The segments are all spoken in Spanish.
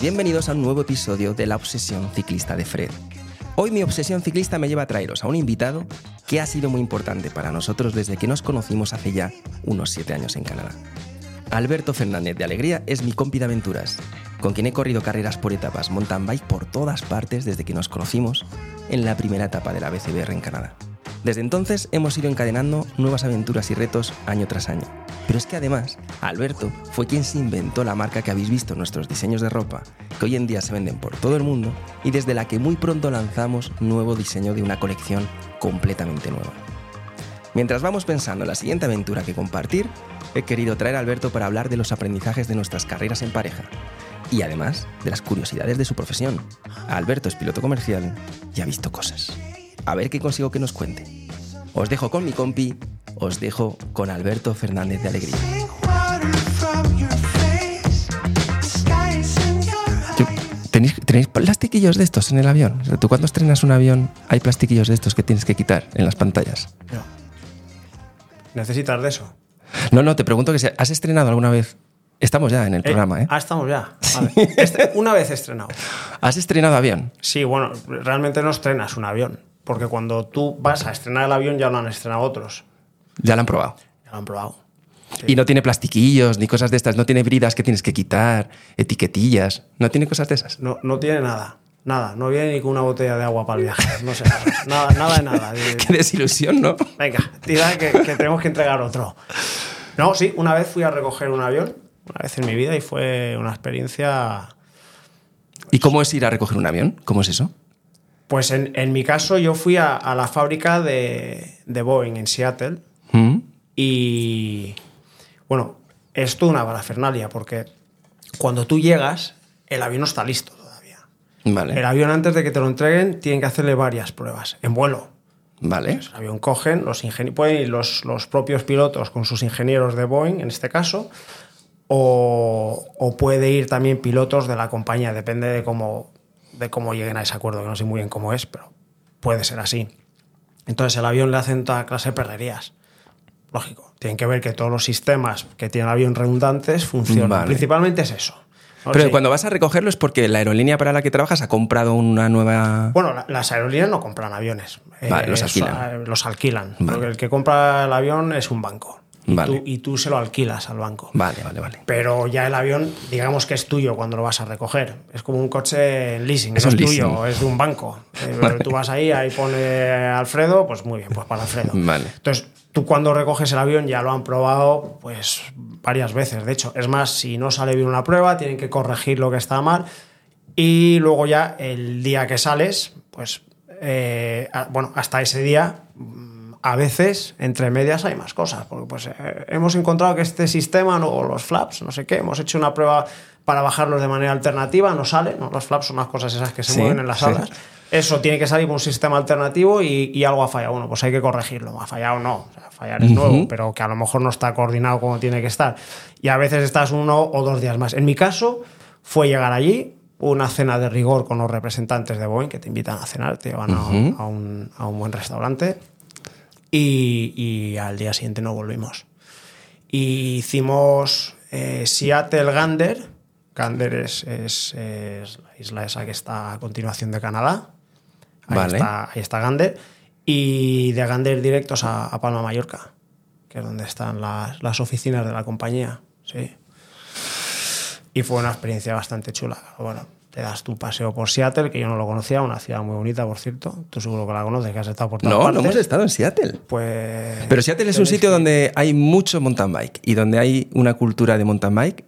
bienvenidos a un nuevo episodio de La Obsesión Ciclista de Fred. Hoy mi obsesión ciclista me lleva a traeros a un invitado que ha sido muy importante para nosotros desde que nos conocimos hace ya unos 7 años en Canadá. Alberto Fernández de Alegría es mi compi de aventuras, con quien he corrido carreras por etapas mountain bike por todas partes desde que nos conocimos en la primera etapa de la BCBR en Canadá. Desde entonces hemos ido encadenando nuevas aventuras y retos año tras año. Pero es que además, Alberto fue quien se inventó la marca que habéis visto en nuestros diseños de ropa, que hoy en día se venden por todo el mundo y desde la que muy pronto lanzamos nuevo diseño de una colección completamente nueva. Mientras vamos pensando en la siguiente aventura que compartir, he querido traer a Alberto para hablar de los aprendizajes de nuestras carreras en pareja y además de las curiosidades de su profesión. Alberto es piloto comercial y ha visto cosas. A ver qué consigo que nos cuente. Os dejo con mi compi, os dejo con Alberto Fernández de Alegría. ¿Tenéis, ¿Tenéis plastiquillos de estos en el avión? O sea, ¿Tú cuando estrenas un avión hay plastiquillos de estos que tienes que quitar en las pantallas? No. Necesitas de eso. No, no, te pregunto que si has estrenado alguna vez. Estamos ya en el programa, ¿eh? Ah, estamos ya. Vale. Este- una vez estrenado. ¿Has estrenado avión? Sí, bueno, realmente no estrenas un avión. Porque cuando tú vas a estrenar el avión ya lo han estrenado otros. Ya lo han probado. Ya lo han probado. Y no tiene plastiquillos ni cosas de estas, no tiene bridas que tienes que quitar, etiquetillas, no tiene cosas de esas. No, no tiene nada. Nada. No viene ni con una botella de agua para el viaje. No sé. Nada, nada de nada. Qué desilusión, ¿no? Venga, tira que, que tenemos que entregar otro. No, sí, una vez fui a recoger un avión, una vez en mi vida, y fue una experiencia ¿Y cómo es ir a recoger un avión? ¿Cómo es eso? Pues en, en mi caso yo fui a, a la fábrica de, de Boeing en Seattle ¿Mm? y bueno, es toda una parafernalia porque cuando tú llegas el avión no está listo todavía. Vale. El avión antes de que te lo entreguen tienen que hacerle varias pruebas en vuelo. Vale. El avión cogen, los pueden ir los, los propios pilotos con sus ingenieros de Boeing en este caso o, o puede ir también pilotos de la compañía, depende de cómo, de cómo lleguen a ese acuerdo, que no sé muy bien cómo es, pero puede ser así. Entonces el avión le hacen toda clase de perrerías. Lógico, tienen que ver que todos los sistemas que tiene el avión redundantes funcionan. Vale. Principalmente es eso. ¿no? Pero Sí. cuando vas a recogerlo es porque la aerolínea para la que trabajas ha comprado una nueva... Bueno, la- las aerolíneas no compran aviones. Vale, los so- alquilan. eh, los alquilan. Vale. Porque el que compra el avión es un banco. Y, Vale. tú, y tú se lo alquilas al banco. Vale, vale, vale. Pero ya el avión, digamos que es tuyo cuando lo vas a recoger. Es como un coche en leasing. Es no es leasing. tuyo, es de un banco. Eh, Tú vas ahí, ahí pone Alfredo, pues muy bien, pues para Alfredo. Vale. Entonces, tú cuando recoges el avión ya lo han probado pues varias veces. De hecho, es más, si no sale bien una prueba, tienen que corregir lo que está mal. Y luego ya el día que sales, pues eh, bueno, hasta ese día, a veces entre medias hay más cosas. Porque pues eh, hemos encontrado que este sistema, no, o los flaps, no sé qué, hemos hecho una prueba para bajarlos de manera alternativa, no sale. ¿no? Los flaps son las cosas esas que se Sí, mueven en las sí. alas. Eso tiene que salir con un sistema alternativo y, y algo ha fallado. Bueno, pues hay que corregirlo. Ha fallado no. O sea, fallar es nuevo, pero que a lo mejor no está coordinado como tiene que estar. Y a veces estás uno o dos días más. En mi caso, fue llegar allí, una cena de rigor con los representantes de Boeing que te invitan a cenar, te llevan a- a, un, a un buen restaurante. Y, y al día siguiente no volvimos. Y hicimos eh, Seattle Gander. Gander es, es- es la isla esa que está a continuación de Canadá. Ahí, Vale. está, ahí está Gander. Y de Gander directos a, a Palma, Mallorca, que es donde están las, las oficinas de la compañía. Sí. Y fue una experiencia bastante chula. Bueno, te das tu paseo por Seattle, que yo no lo conocía, una ciudad muy bonita, por cierto. Tú seguro que la conoces, que has estado por todas No, no partes. hemos estado en Seattle. Pues. Pero Seattle es un sitio que- donde hay mucho mountain bike y donde hay una cultura de mountain bike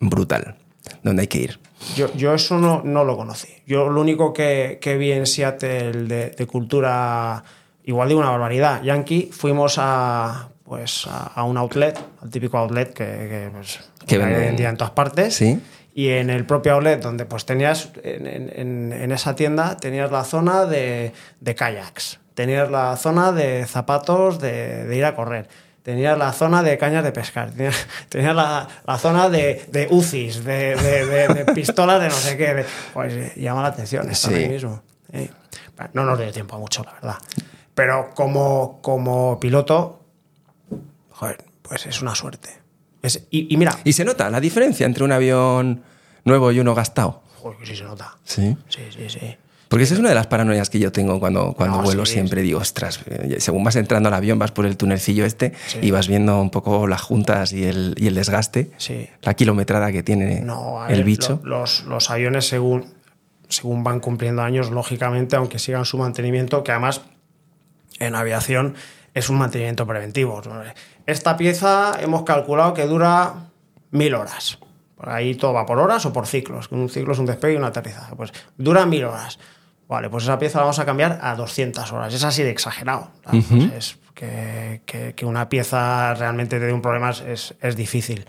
brutal, donde hay que ir. Yo, yo eso no, no lo conocí. Yo lo único que, que vi en Seattle de, de cultura, igual de una barbaridad, yankee, fuimos a, pues, a, a un outlet, al típico outlet que, que, pues, Que que hay venden- hoy en día en todas partes. Sí. Y en el propio outlet, donde pues tenías, en, en- esa tienda, tenías la zona de, de kayaks, tenías la zona de zapatos de, de ir a correr, tenías la zona de cañas de pescar, tenías, tenías la, la zona de, de UCIs, de, de- de- de pistolas de no sé qué. pues llama la atención, está Sí. ahí mismo. ¿eh? No nos dio tiempo a mucho, la verdad. Pero como, como piloto, joder, pues es una suerte. Es- y, y mira, Y se nota la diferencia entre un avión nuevo y uno gastado. Joder, que sí se nota. Sí. Sí, sí, sí. Porque esa es una de las paranoias que yo tengo cuando, cuando No, vuelo. sí, siempre digo, ostras, eh, según vas entrando al avión, vas por el tunelcillo este Sí. y vas viendo un poco las juntas y el, y el desgaste, la kilometrada que tiene No, el ver, bicho. lo- los, los aviones, según, según van cumpliendo años, lógicamente, aunque sigan su mantenimiento, que además en aviación es un mantenimiento preventivo. Esta pieza hemos calculado que dura mil horas. Por ahí todo va por horas o por ciclos. Un ciclo es un despegue y un aterrizaje. Pues dura mil horas. Vale, pues esa pieza la vamos a cambiar a 200 horas. Es así de exagerado. Pues es que, que- que una pieza realmente te dé un problema es, es difícil.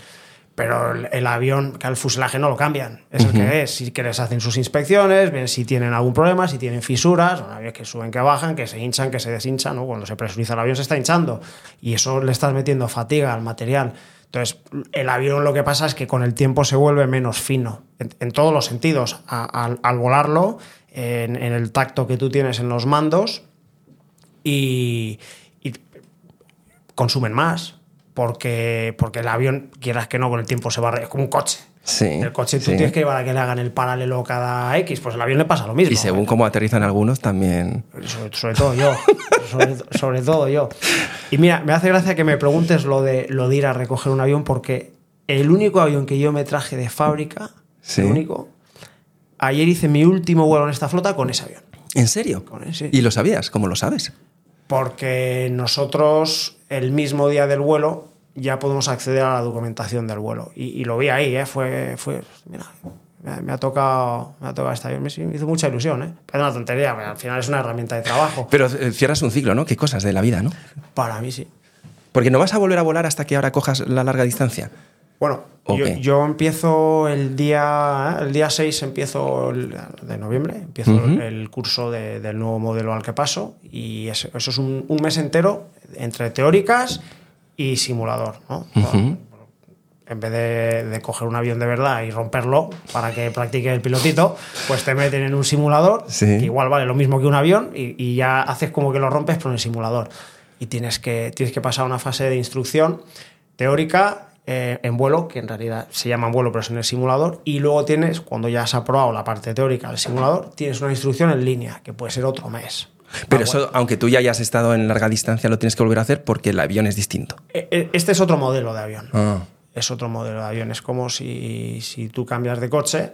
Pero el, avión, que el fuselaje no lo cambian. Es el que es. Si que les hacen sus inspecciones, ven si tienen algún problema, si tienen fisuras, son aviones que suben, que bajan, que se hinchan, que se deshinchan. ¿no? Cuando se presuriza el avión se está hinchando. Y eso le estás metiendo fatiga al material. Entonces, el avión lo que pasa es que con el tiempo se vuelve menos fino, en, en todos los sentidos. A- al, al volarlo, en, en el tacto que tú tienes en los mandos, y, y consumen más, porque, porque el avión, quieras que no, con el tiempo se va... re- Es como un coche. Sí, El coche tú sí. tienes que llevar a que le hagan el paralelo cada X, pues el avión le pasa lo mismo. Y según cómo aterrizan algunos, también. Sobre, sobre todo yo. sobre, sobre todo yo. Y mira, me hace gracia que me preguntes lo de, lo de ir a recoger un avión, porque el único avión que yo me traje de fábrica, Sí. el único, ayer hice mi último vuelo en esta flota con ese avión. ¿En serio? Con ese. ¿Y lo sabías? ¿Cómo lo sabes? Porque nosotros, el mismo día del vuelo, ya podemos acceder a la documentación del vuelo. Y, y lo vi ahí, ¿eh? Fue, fue mira, me, ha tocado, me ha tocado avión. Me, hizo mucha ilusión, ¿eh? Es una tontería, pero al final es una herramienta de trabajo. Pero cierras un ciclo, ¿no? Qué cosas de la vida, ¿no? Para mí sí. Porque no vas a volver a volar hasta que ahora cojas la larga distancia. Bueno, yo, yo empiezo el día el día 6 empiezo el- de noviembre, empiezo el curso de- del nuevo modelo al que paso y eso, eso es un, un mes entero entre teóricas y simulador, ¿no? En vez de, de coger un avión de verdad y romperlo para que practique el pilotito, pues te meten en un simulador Sí. que igual vale lo mismo que un avión y, y ya haces como que lo rompes pero en el simulador. Y tienes que, tienes que pasar una fase de instrucción teórica eh, en vuelo, que en realidad se llama en vuelo pero es en el simulador, y luego tienes, cuando ya has aprobado la parte teórica del simulador, tienes una instrucción en línea, que puede ser otro mes. Pero Ah, eso, aunque tú ya hayas estado en larga distancia, lo tienes que volver a hacer porque el avión es distinto. E- e- Este es otro modelo de avión. Ah. es otro modelo de avión. Es como si, si tú cambias de coche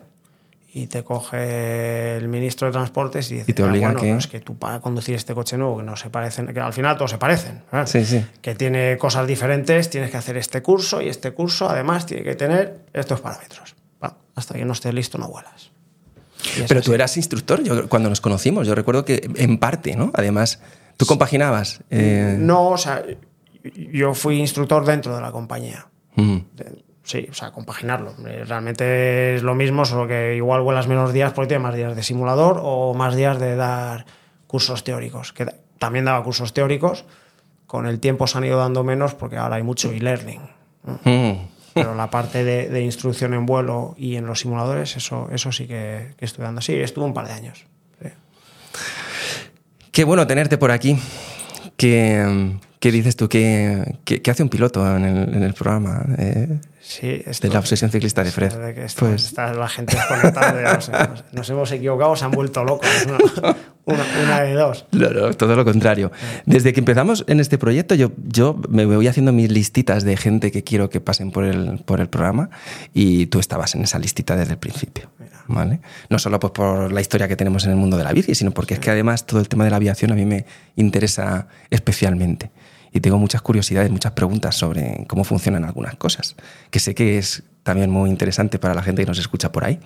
y te coge el ministro de Transportes y dice, Y te obliga bueno, que- no, es que tú para conducir este coche nuevo, que no se parecen, que al final todos se parecen, ¿verdad? Sí, sí. que tiene cosas diferentes, tienes que hacer este curso y este curso además tiene que tener estos parámetros. Va, hasta que no estés listo no vuelas. Pero así. tú eras instructor yo, cuando nos conocimos. Yo recuerdo que en parte, ¿no? Además, tú compaginabas. eh, No, o sea, yo fui instructor dentro de la compañía. mm. De- Sí, o sea, compaginarlo. Eh, Realmente es lo mismo, solo que igual vuelas menos días porque tienes más días de simulador o más días de dar cursos teóricos. Que también daba cursos teóricos, con el tiempo se han ido dando menos porque ahora hay mucho e-learning. Mm. Pero la parte de, de instrucción en vuelo y en los simuladores, eso, eso sí que, que estoy dando. Sí, estuve un par de años. sí. Qué bueno tenerte por aquí. ¿Qué, qué dices tú? ¿Qué, qué- qué hace un piloto en el, en el programa eh, Sí, esto- de la obsesión ciclista de Fred? de que esto- Pues está la gente desconectada, nos, nos hemos equivocado, se han vuelto locos. Una, una- una de dos. No, no, todo lo contrario. Desde que empezamos en este proyecto, yo, yo me voy haciendo mis listitas de gente que quiero que pasen por el, por el programa y tú estabas en esa listita desde el principio. ¿vale? No solo pues, por la historia que tenemos en el mundo de la bici, sino porque es que además todo el tema de la aviación a mí me interesa especialmente. Y tengo muchas curiosidades, muchas preguntas sobre cómo funcionan algunas cosas, que sé que es también muy interesante para la gente que nos escucha por ahí.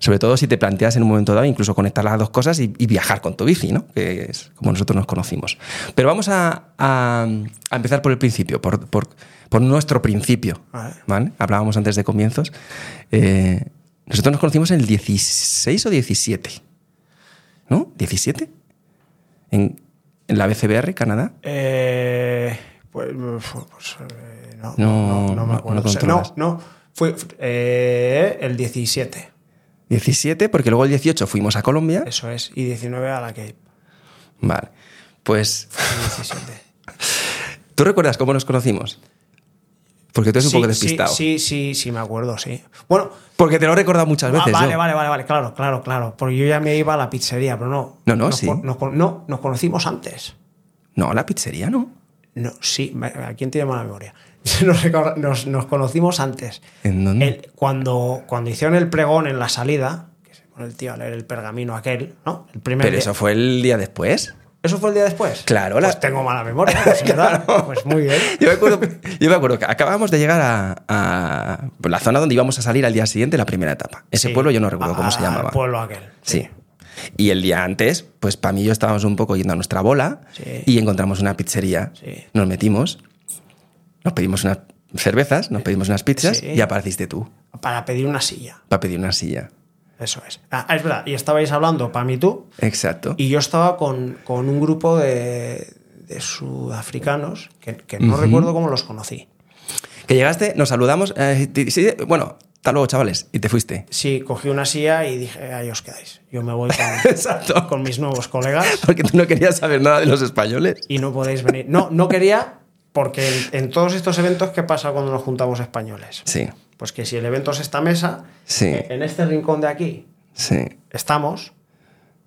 Sobre todo si te planteas en un momento dado incluso conectar las dos cosas y, y viajar con tu bici, ¿no? que es como nosotros nos conocimos. Pero vamos a, a- a empezar por el principio, por, por- por nuestro principio. Vale. ¿vale? Hablábamos antes de comienzos. Eh, nosotros nos conocimos en el 16 o 17. ¿No? ¿17? En, en la BCBR, Canadá. Eh, pues, pues, eh, no, No, no, no me acuerdo. no O sea, no, no, fue eh, el 17, 17, porque luego el 18 fuimos a Colombia. eso es, y 19 a la Cape. Vale. Pues, el 17. ¿tú recuerdas cómo nos conocimos? Porque tú eres Sí, un poco sí, despistado. Sí, sí, sí, me acuerdo, sí. Bueno, Porque te lo he recordado muchas ah, veces. vale, yo. vale, vale, vale, claro, claro, claro. Porque yo ya me iba a la pizzería, pero no. No, no, Nos sí. nos no, nos conocimos antes. No, la pizzería no. No, sí, ¿a quién tiene mala memoria? Nos, nos- nos conocimos antes. ¿En dónde? El- cuando, cuando hicieron el pregón en la salida, que se pone el tío a leer el pergamino aquel, ¿no? El primer Pero día. eso fue el día después. ¿Eso fue el día después? Claro, la- Pues tengo mala memoria, pues, ¿verdad? Pues muy bien. Yo me acuerdo, yo me acuerdo que acabamos de llegar a, a la zona donde íbamos a salir al día siguiente, la primera etapa. Ese Sí, pueblo yo no recuerdo a- cómo se al llamaba. pueblo aquel. Sí. Y el día antes, pues para mí yo estábamos un poco yendo a nuestra bola Sí. y encontramos una pizzería. Sí. Nos metimos, nos pedimos unas cervezas, nos pedimos unas pizzas Sí. y apareciste tú Para pedir una silla. para pedir una silla. Eso es. Ah, es verdad. Y estabais hablando, para mí tú, Exacto. y yo estaba con, con un grupo de, de sudafricanos que, que no recuerdo cómo los conocí. Que llegaste, nos saludamos. eh, sí, bueno, hasta luego, chavales. Y te fuiste. Sí, cogí una silla y dije, ahí os quedáis. Yo me voy con, Exacto. con mis nuevos colegas Porque tú no querías saber nada de los españoles. y no podéis venir. No, no quería, porque en, en todos estos eventos, ¿qué pasa cuando nos juntamos españoles? Sí, Pues que si el evento es esta mesa, Sí. eh, en este rincón de aquí sí, estamos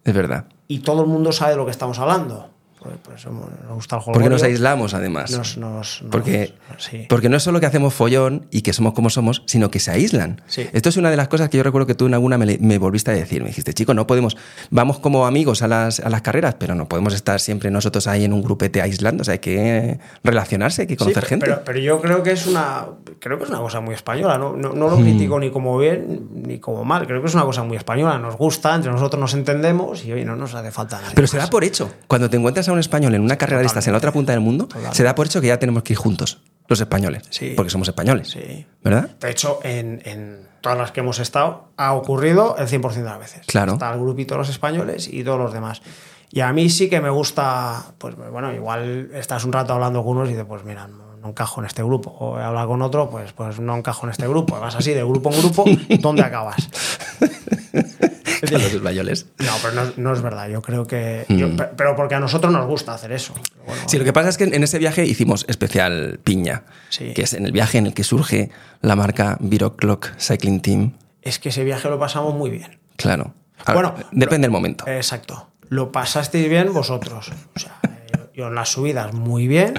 es verdad. y todo el mundo sabe de lo que estamos hablando. Pues, pues, nos gusta el juego. Porque nos aislamos, además. Nos, nos- nos- Porque, sí. porque no es solo que hacemos follón y que somos como somos, sino que se aíslan. Sí. Esto es una de las cosas que yo recuerdo que tú en alguna me, volviste a decir. Me dijiste, chico, no podemos, vamos como amigos a las, a las carreras, pero no podemos estar siempre nosotros ahí en un grupete aislando. O sea, hay que relacionarse, hay que conocer Sí, gente. Pero, pero yo creo que es una creo que es una cosa muy española. No, no, no lo Hmm. critico ni como bien ni como mal. Creo que es una cosa muy española. Nos gusta, entre nosotros nos entendemos y hoy no nos hace falta nada. Pero se da por hecho. Cuando te encuentras a un español en una carrera de estas en la otra punta del mundo, Totalmente. se da por hecho que ya tenemos que ir juntos, los españoles. Sí. Porque somos españoles. Sí. ¿Verdad? De hecho, en, en todas las que hemos estado, ha ocurrido el 100% de las veces. Claro. Está el grupito de los españoles y todos los demás. Y a mí sí que me gusta, pues bueno, igual estás un rato hablando con unos y dices, pues mira, no, encajo en este grupo. O he hablado con otro, pues, pues no encajo en este grupo. Vas así de grupo en grupo, ¿dónde acabas? Los españoles. No, pero no, no es verdad. Yo creo que. Mm. yo- pero porque a nosotros nos gusta hacer eso. Bueno, Sí, lo que pasa es que en ese viaje hicimos especial piña, Sí. que es en el viaje en el que surge la marca Viro Clock Cycling Team. es que ese viaje lo pasamos muy bien. Claro. Ahora, Bueno, depende del momento. Exacto. Lo pasasteis bien vosotros. O sea, yo, yo en las subidas muy bien,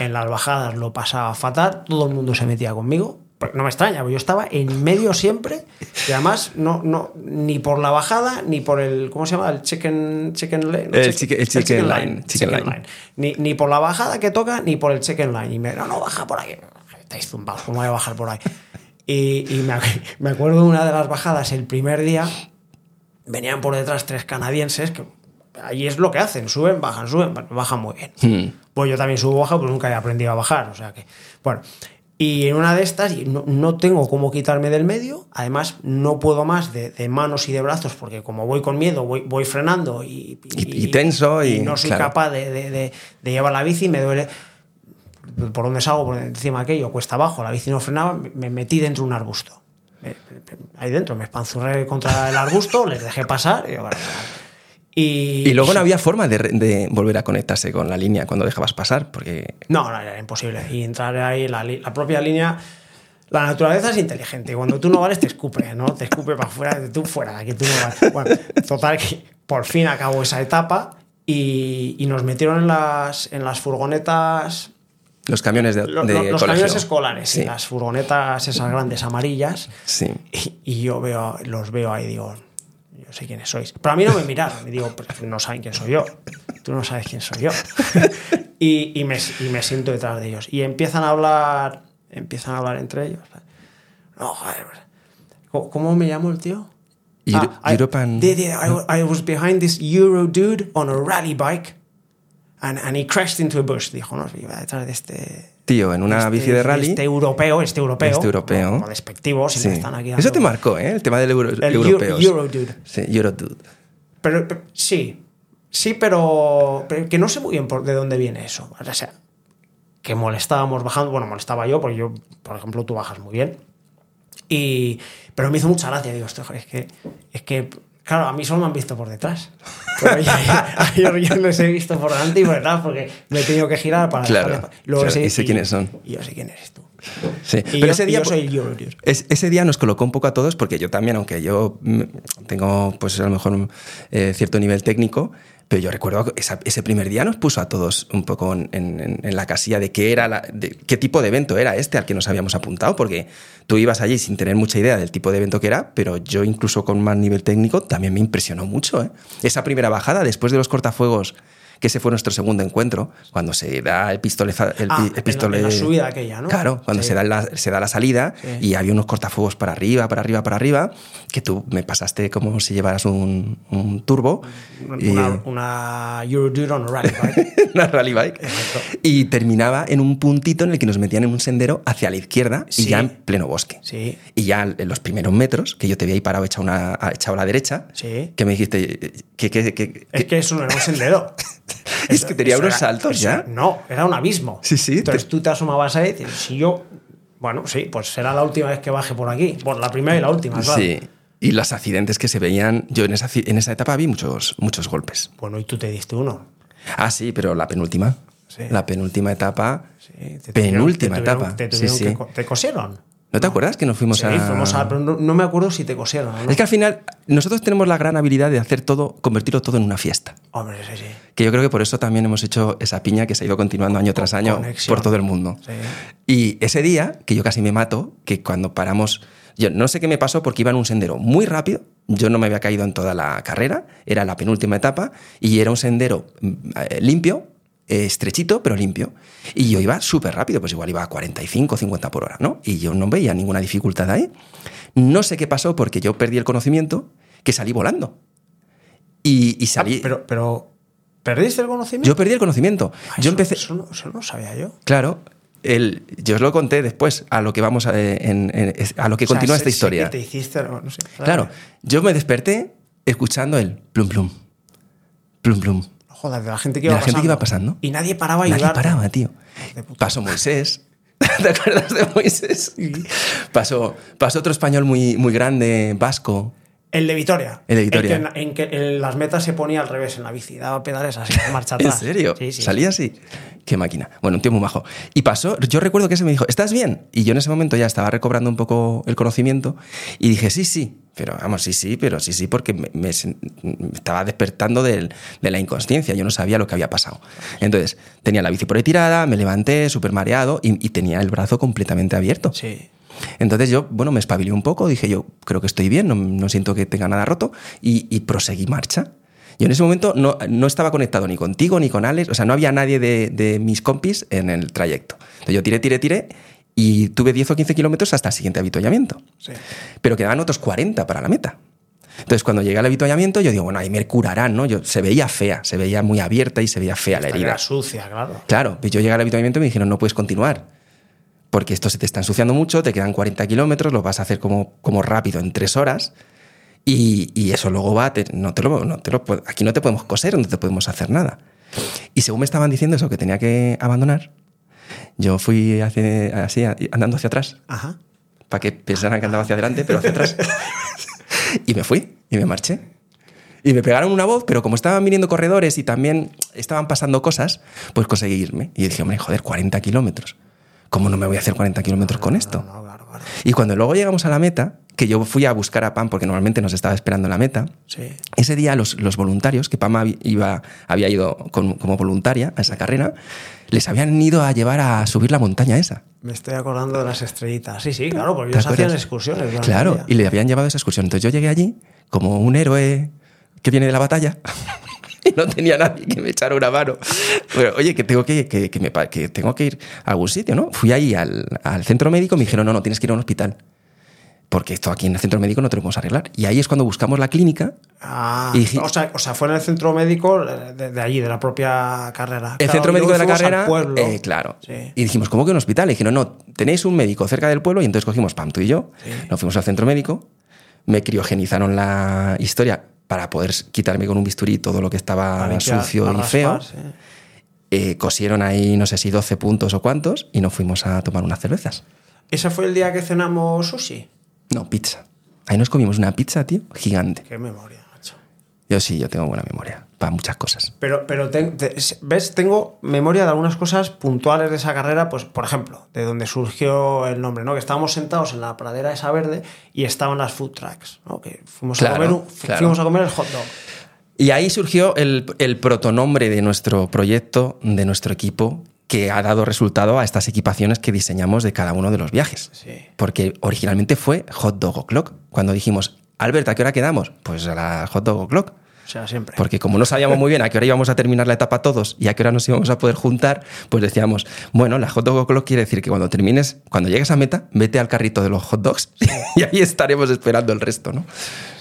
en las bajadas lo pasaba fatal, todo el mundo se metía conmigo. No me extraña, yo estaba en medio siempre y además no, no, ni por la bajada ni por el, ¿cómo se llama? El chicken, chicken lane. no, El chicken- el chicken line, chicken chicken line. Ni, ni por la bajada que toca ni por el chicken line. Y me, no, no, baja por ahí. Estáis zumbados, ¿cómo voy a bajar por ahí? Y, y me, me acuerdo de una de las bajadas el primer día, venían por detrás tres canadienses que allí es lo que hacen, suben, bajan, suben, bajan muy bien. Hmm. Pues yo también subo, bajo, pero nunca he aprendido a bajar, o sea que, bueno. Y en una de estas no, no tengo cómo quitarme del medio, además no puedo más de, de manos y de brazos, porque como voy con miedo, voy, voy frenando y, Y- y tenso y- no soy claro. capaz de, de- llevar la bici, me duele por donde salgo, por encima de aquello, cuesta abajo, la bici no frenaba, me- me metí dentro de un arbusto. Ahí dentro, me espanzurré contra el arbusto, les dejé pasar y, bueno, y, Y luego no había forma de, de volver a conectarse con la línea cuando dejabas pasar, porque No, no, era imposible. Y entrar ahí la, la propia línea. La naturaleza es inteligente. y Cuando tú no vales, te escupe, ¿no? Te escupe para afuera, de tú fuera, aquí tú no vales. Bueno, total, que por fin acabó esa etapa y, y nos metieron en las, en las furgonetas. los camiones de, de lo- los colegio. camiones escolares, Sí, en las furgonetas esas grandes amarillas. sí. Y, y yo veo, los veo ahí y digo, yo sé quiénes sois. Pero a mí no me miraron. Y digo, "Pero no saben quién soy yo. Tú no sabes quién soy yo. y, y me, y me siento detrás de ellos. Y empiezan a hablar, empiezan a hablar entre ellos. No, joder. ¿Cómo, cómo me llamo el tío? Euro- Ah, I- European- did it. I, I was behind this Euro dude on a rally bike. And, and he crashed into a bush. Dijo, no, iba detrás de este... Tío, en una este- bici de rally. Este europeo, este europeo. Este europeo. Como despectivo, Sí. están aquí Eso te dando- marcó, ¿eh? El tema del euro, El europeos. Euro- Eurodude. Sí, Eurodude. Pero, pero- sí, sí, pero, pero que no sé muy bien por, de dónde viene eso. O sea, que molestábamos bajando, bueno, molestaba yo, porque yo, por ejemplo, tú bajas muy bien. Y, pero me hizo mucha gracia, digo, es que, es que, claro, a mí solo me han visto por detrás. Pero yo, yo- yo les he visto por delante y por detrás porque me he tenido que girar para Claro, Luego claro, ese- y sé quiénes son. Y yo sé quién eres tú. Sí. Y Pero yo, ese y día, yo soy Eurodios. es- ese día nos colocó un poco a todos porque yo también, aunque yo mm, tengo pues a lo mejor un, eh, cierto nivel técnico, pero yo recuerdo que ese primer día nos puso a todos un poco en la casilla de qué era la- de qué tipo de evento era este al que nos habíamos apuntado, porque tú ibas allí sin tener mucha idea del tipo de evento que era, pero yo incluso con más nivel técnico también me impresionó mucho. ¿eh? Esa primera bajada después de los cortafuegos que ese fue nuestro segundo encuentro, cuando se da el pistoleza, el, Ah, pi- en el la- en pistole- la subida aquella, ¿no? Claro, cuando Sí. se, da la, se da la salida Sí. y había unos cortafuegos para arriba, para arriba, para arriba, que tú me pasaste como si llevaras un, un turbo. y- Una, una Eurodios on a rally bike. una rally bike. Exacto. Y terminaba en un puntito en el que nos metían en un sendero hacia la izquierda y ya en pleno bosque. Sí. Y ya en los primeros metros, que yo te vi ahí parado echado, una, echado a la derecha, Sí. que me dijiste que, que- que- Es que eso no era un sendero. Es que tenía unos era- saltos ya. era- no, era un abismo. Sí, sí, Entonces te- tú te asomabas ahí y dices, si yo. Bueno, sí, pues será la última vez que baje por aquí. Por la primera y la última, claro. Sí. Y los accidentes que se veían, yo en esa, en esa etapa vi muchos, muchos golpes. Bueno, y tú te diste uno. Ah, sí, pero la penúltima. Sí. La penúltima etapa. Sí, te penúltima tuvieron- te tuvieron- etapa. Te, sí, tuvieron sí. que ¿Te cosieron? ¿No te acuerdas que nos fuimos Sí, a.? fuimos a. Pero no, no me acuerdo si te cosieron no. Es que al final, nosotros tenemos la gran habilidad de hacer todo, convertirlo todo en una fiesta. Hombre, sí, sí. Que yo creo que por eso también hemos hecho esa piña que se ha ido continuando año tras año Conexión. por todo el mundo. Sí. Y ese día, que yo casi me mato, que cuando paramos, yo no sé qué me pasó porque iba en un sendero muy rápido, yo no me había caído en toda la carrera, era la penúltima etapa, y era un sendero mm, eh, limpio, estrechito, pero limpio. Y yo iba súper rápido, pues igual iba a 45, 50 por hora, ¿no? Y yo no veía ninguna dificultad ahí. No sé qué pasó porque yo perdí el conocimiento, que salí volando. Y, y Ah, salí... pero, pero. ¿Perdiste el conocimiento? yo perdí el conocimiento. Ah, Yo eso- empecé... Eso no, eso no sabía yo. Claro, el, yo os lo conté después, a lo que vamos a, en- en- a lo que O sea, continúa esta historia. que te hiciste, no sé. Claro, yo me desperté escuchando el plum plum, plum plum. Joder, de la gente que De iba la gente pasando. que iba pasando. Y nadie paraba a Nadie ayudar. paraba, tío. Pasó Moisés. ¿Te acuerdas de Moisés? Pasó, pasó otro español muy, muy grande, vasco. El de Vitoria. El de Vitoria. En que, en que en las metas se ponía al revés en la bici. Daba pedales así, marcha ¿En atrás. serio? Sí, sí. ¿Salía así? Qué máquina. Bueno, un tío muy majo. Y pasó, yo recuerdo que ese me dijo, ¿estás bien? Y yo en ese momento ya estaba recobrando un poco el conocimiento y dije, sí, sí. Pero vamos, sí, sí, pero sí, sí, porque me, me me estaba despertando del- de la inconsciencia. Yo no sabía lo que había pasado. Entonces, tenía la bici por ahí tirada, me levanté súper mareado y, y tenía el brazo completamente abierto. Sí. Entonces yo, bueno, me espabilé un poco, dije yo, creo que estoy bien, no, no siento que tenga nada roto y, y proseguí marcha. Yo en ese momento no, no estaba conectado ni contigo ni con Alex, o sea, no había nadie de, de mis compis en el trayecto. Entonces yo tiré, tiré, tiré y tuve 10 o 15 kilómetros hasta el siguiente avituallamiento. Sí. Pero quedaban otros 40 para la meta. Entonces cuando llegué al avituallamiento yo digo, bueno, ahí me curarán, ¿no? Yo, se veía fea, se veía muy abierta y se veía fea la herida. Era sucia, claro. Claro, pues yo llegué al habituamiento y me dijeron, no puedes continuar. Porque esto se te está ensuciando mucho, te quedan 40 kilómetros, lo vas a hacer como, como rápido en tres horas. Y, y eso luego va, te- no te lo, no te lo aquí no te podemos coser, no te podemos hacer nada. Y según me estaban diciendo eso, que tenía que abandonar, yo fui hacia- así, andando hacia atrás, Ajá. para que pensaran que andaba hacia adelante, pero hacia atrás. y me fui, y me marché. Y me pegaron una voz, pero como estaban viniendo corredores y también estaban pasando cosas, pues conseguí irme. Y dije, hombre, joder, 40 kilómetros. ¿Cómo no me voy a hacer 40 kilómetros con esto? Y cuando luego llegamos a la meta, que yo fui a buscar a Pam porque normalmente nos estaba esperando en la meta, Sí. ese día los, los voluntarios, que Pam iba, había ido con- como voluntaria a esa carrera, les habían ido a llevar a subir la montaña esa. Me estoy acordando de las estrellitas. Sí, sí, claro, porque ¿Te ellos hacían excursiones. Claro, y le habían llevado esa excursión. Entonces yo llegué allí como un héroe que viene de la batalla y no tenía nadie que me echara una mano. Pero, oye, que tengo que, que, que me pa- que tengo que ir a algún sitio, ¿no? Fui ahí al, al centro médico y me dijeron, no, no, tienes que ir a un hospital. Porque esto aquí en el centro médico no te lo podemos arreglar. Y ahí es cuando buscamos la clínica. Ah, Y o, sea, o sea, fue en el centro médico de, de allí, de la propia carrera. El Claro, centro médico de la carrera. eh, claro. Sí. Y dijimos, ¿cómo que un hospital? Y dijeron, no, tenéis un médico cerca del pueblo. Y entonces cogimos Pam, tú y yo. Sí. Nos fuimos al centro médico. Me criogenizaron la historia para poder quitarme con un bisturí todo lo que estaba limpiar, sucio y feo. sí. Eh, cosieron ahí, no sé si 12 puntos o cuántos, y nos fuimos a tomar unas cervezas. ¿Ese fue el día que cenamos sushi? No, pizza. Ahí nos comimos una pizza, tío, gigante. Qué memoria. Yo sí, yo tengo buena memoria para muchas cosas. Pero, pero te- te- ves, tengo memoria de algunas cosas puntuales de esa carrera, pues, por ejemplo, de donde surgió el nombre, ¿no? Que estábamos sentados en la pradera esa verde y estaban las food trucks, ¿no? Que fuimos, Claro, a, comer un- fu- claro. fuimos a comer el hot dog. Y ahí surgió el, el protonombre de nuestro proyecto, de nuestro equipo, que ha dado resultado a estas equipaciones que diseñamos de cada uno de los viajes. Sí. Porque originalmente fue Hot Dog O'Clock. Cuando dijimos, Albert, ¿a qué hora quedamos? Pues a la Hot Dog O'Clock. O sea, siempre. Porque como no sabíamos muy bien a qué hora íbamos a terminar la etapa todos y a qué hora nos íbamos a poder juntar, pues decíamos, bueno, la hot dog o'clock quiere decir que cuando termines, cuando llegues a meta, vete al carrito de los hot dogs y ahí estaremos esperando el resto, ¿no?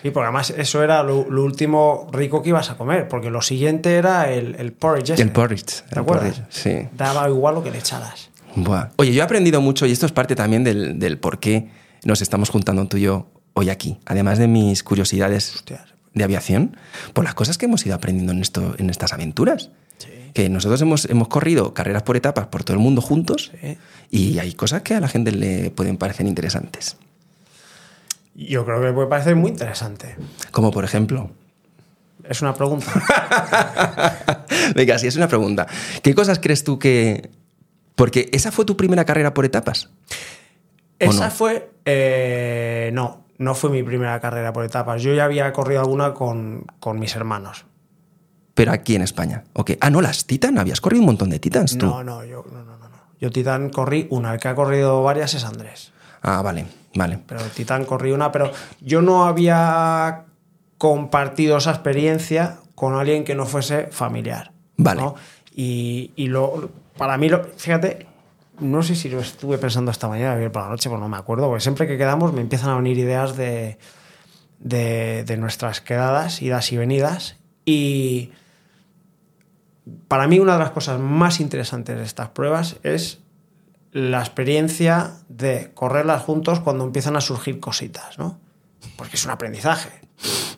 Sí, porque además eso era lo, lo último rico que ibas a comer, porque lo siguiente era el, el porridge. ese. El porridge. ¿Te el acuerdas? porridge, sí. Daba igual lo que le echaras. Buah. Oye, yo he aprendido mucho y esto es parte también del, del por qué nos estamos juntando tú y yo hoy aquí. Además de mis curiosidades de aviación, por las cosas que hemos ido aprendiendo en, esto, en estas aventuras. Sí. Que nosotros hemos, hemos corrido carreras por etapas por todo el mundo juntos Sí. y hay cosas que a la gente le pueden parecer interesantes. Yo creo que me puede parecer muy interesante. Como por ejemplo. Es una pregunta. Venga, si es una pregunta. ¿Qué cosas crees tú que.? Porque esa fue tu primera carrera por etapas. ¿O Esa no? fue. eh, no, no fue mi primera carrera por etapas. Yo ya había corrido alguna con, con mis hermanos. Pero aquí en España. ¿O qué? Ah, no, las Titan. Habías corrido un montón de Titans tú. No, no, yo no, no, no, no. Yo Titán corrí una, el que ha corrido varias es Andrés. Ah, vale, vale. Pero el Titán corrí una, pero yo no había compartido esa experiencia con alguien que no fuese familiar. Vale. ¿no? Y, y lo, para mí, lo, fíjate, no sé si lo estuve pensando esta mañana, ayer por la noche, pues no me acuerdo, porque siempre que quedamos me empiezan a venir ideas de, de, de nuestras quedadas, idas y venidas. Y para mí una de las cosas más interesantes de estas pruebas es la experiencia de correrlas juntos cuando empiezan a surgir cositas, ¿no? Porque es un aprendizaje.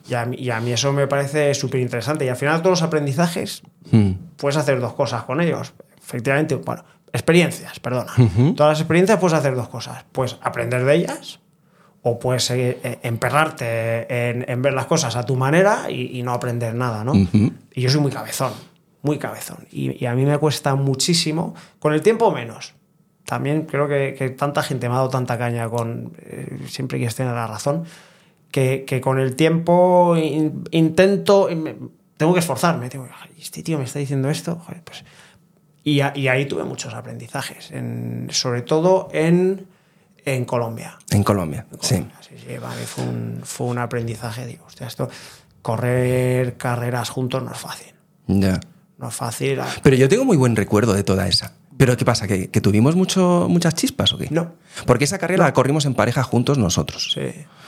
Y a mí, y a mí eso me parece súper interesante. Y al final todos los aprendizajes Mm. puedes hacer dos cosas con ellos. Efectivamente, bueno, experiencias, perdona. Todas las experiencias puedes hacer dos cosas. Puedes aprender de ellas o puedes seguir, eh, emperrarte en, en ver las cosas a tu manera y, y no aprender nada, ¿no? Y yo soy muy cabezón, muy cabezón. Y, y a mí me cuesta muchísimo, con el tiempo menos. También creo que, que tanta gente me ha dado tanta caña con, eh, siempre quieres tener la razón, que, que con el tiempo in- intento, tengo que esforzarme. Tengo, que, "Ay, este tío me está diciendo esto, joder, pues... Y, a- y ahí tuve muchos aprendizajes, en- sobre todo en, en Colombia. En Colombia, sí. Colombia, sí, sí, mí fue un, fue un aprendizaje. Digo, hostia, esto, correr carreras juntos no es fácil. Ya. No es fácil. Pero yo tengo muy buen recuerdo de toda esa. ¿Pero qué pasa? ¿Que, que tuvimos mucho, muchas chispas o qué? No. Porque esa carrera la corrimos en pareja juntos nosotros. Sí.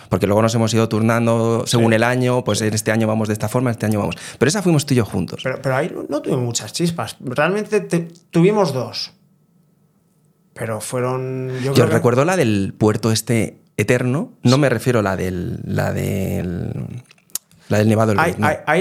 Porque luego nos hemos ido turnando según Sí. el año, pues en este año vamos de esta forma, este año vamos. Pero esa fuimos tú y yo juntos. Pero, pero ahí no, tuvimos muchas chispas. Realmente te- tuvimos dos. Pero fueron. Yo, yo creo que- recuerdo la del puerto este eterno. No me refiero a la del. la del. la del Nevado del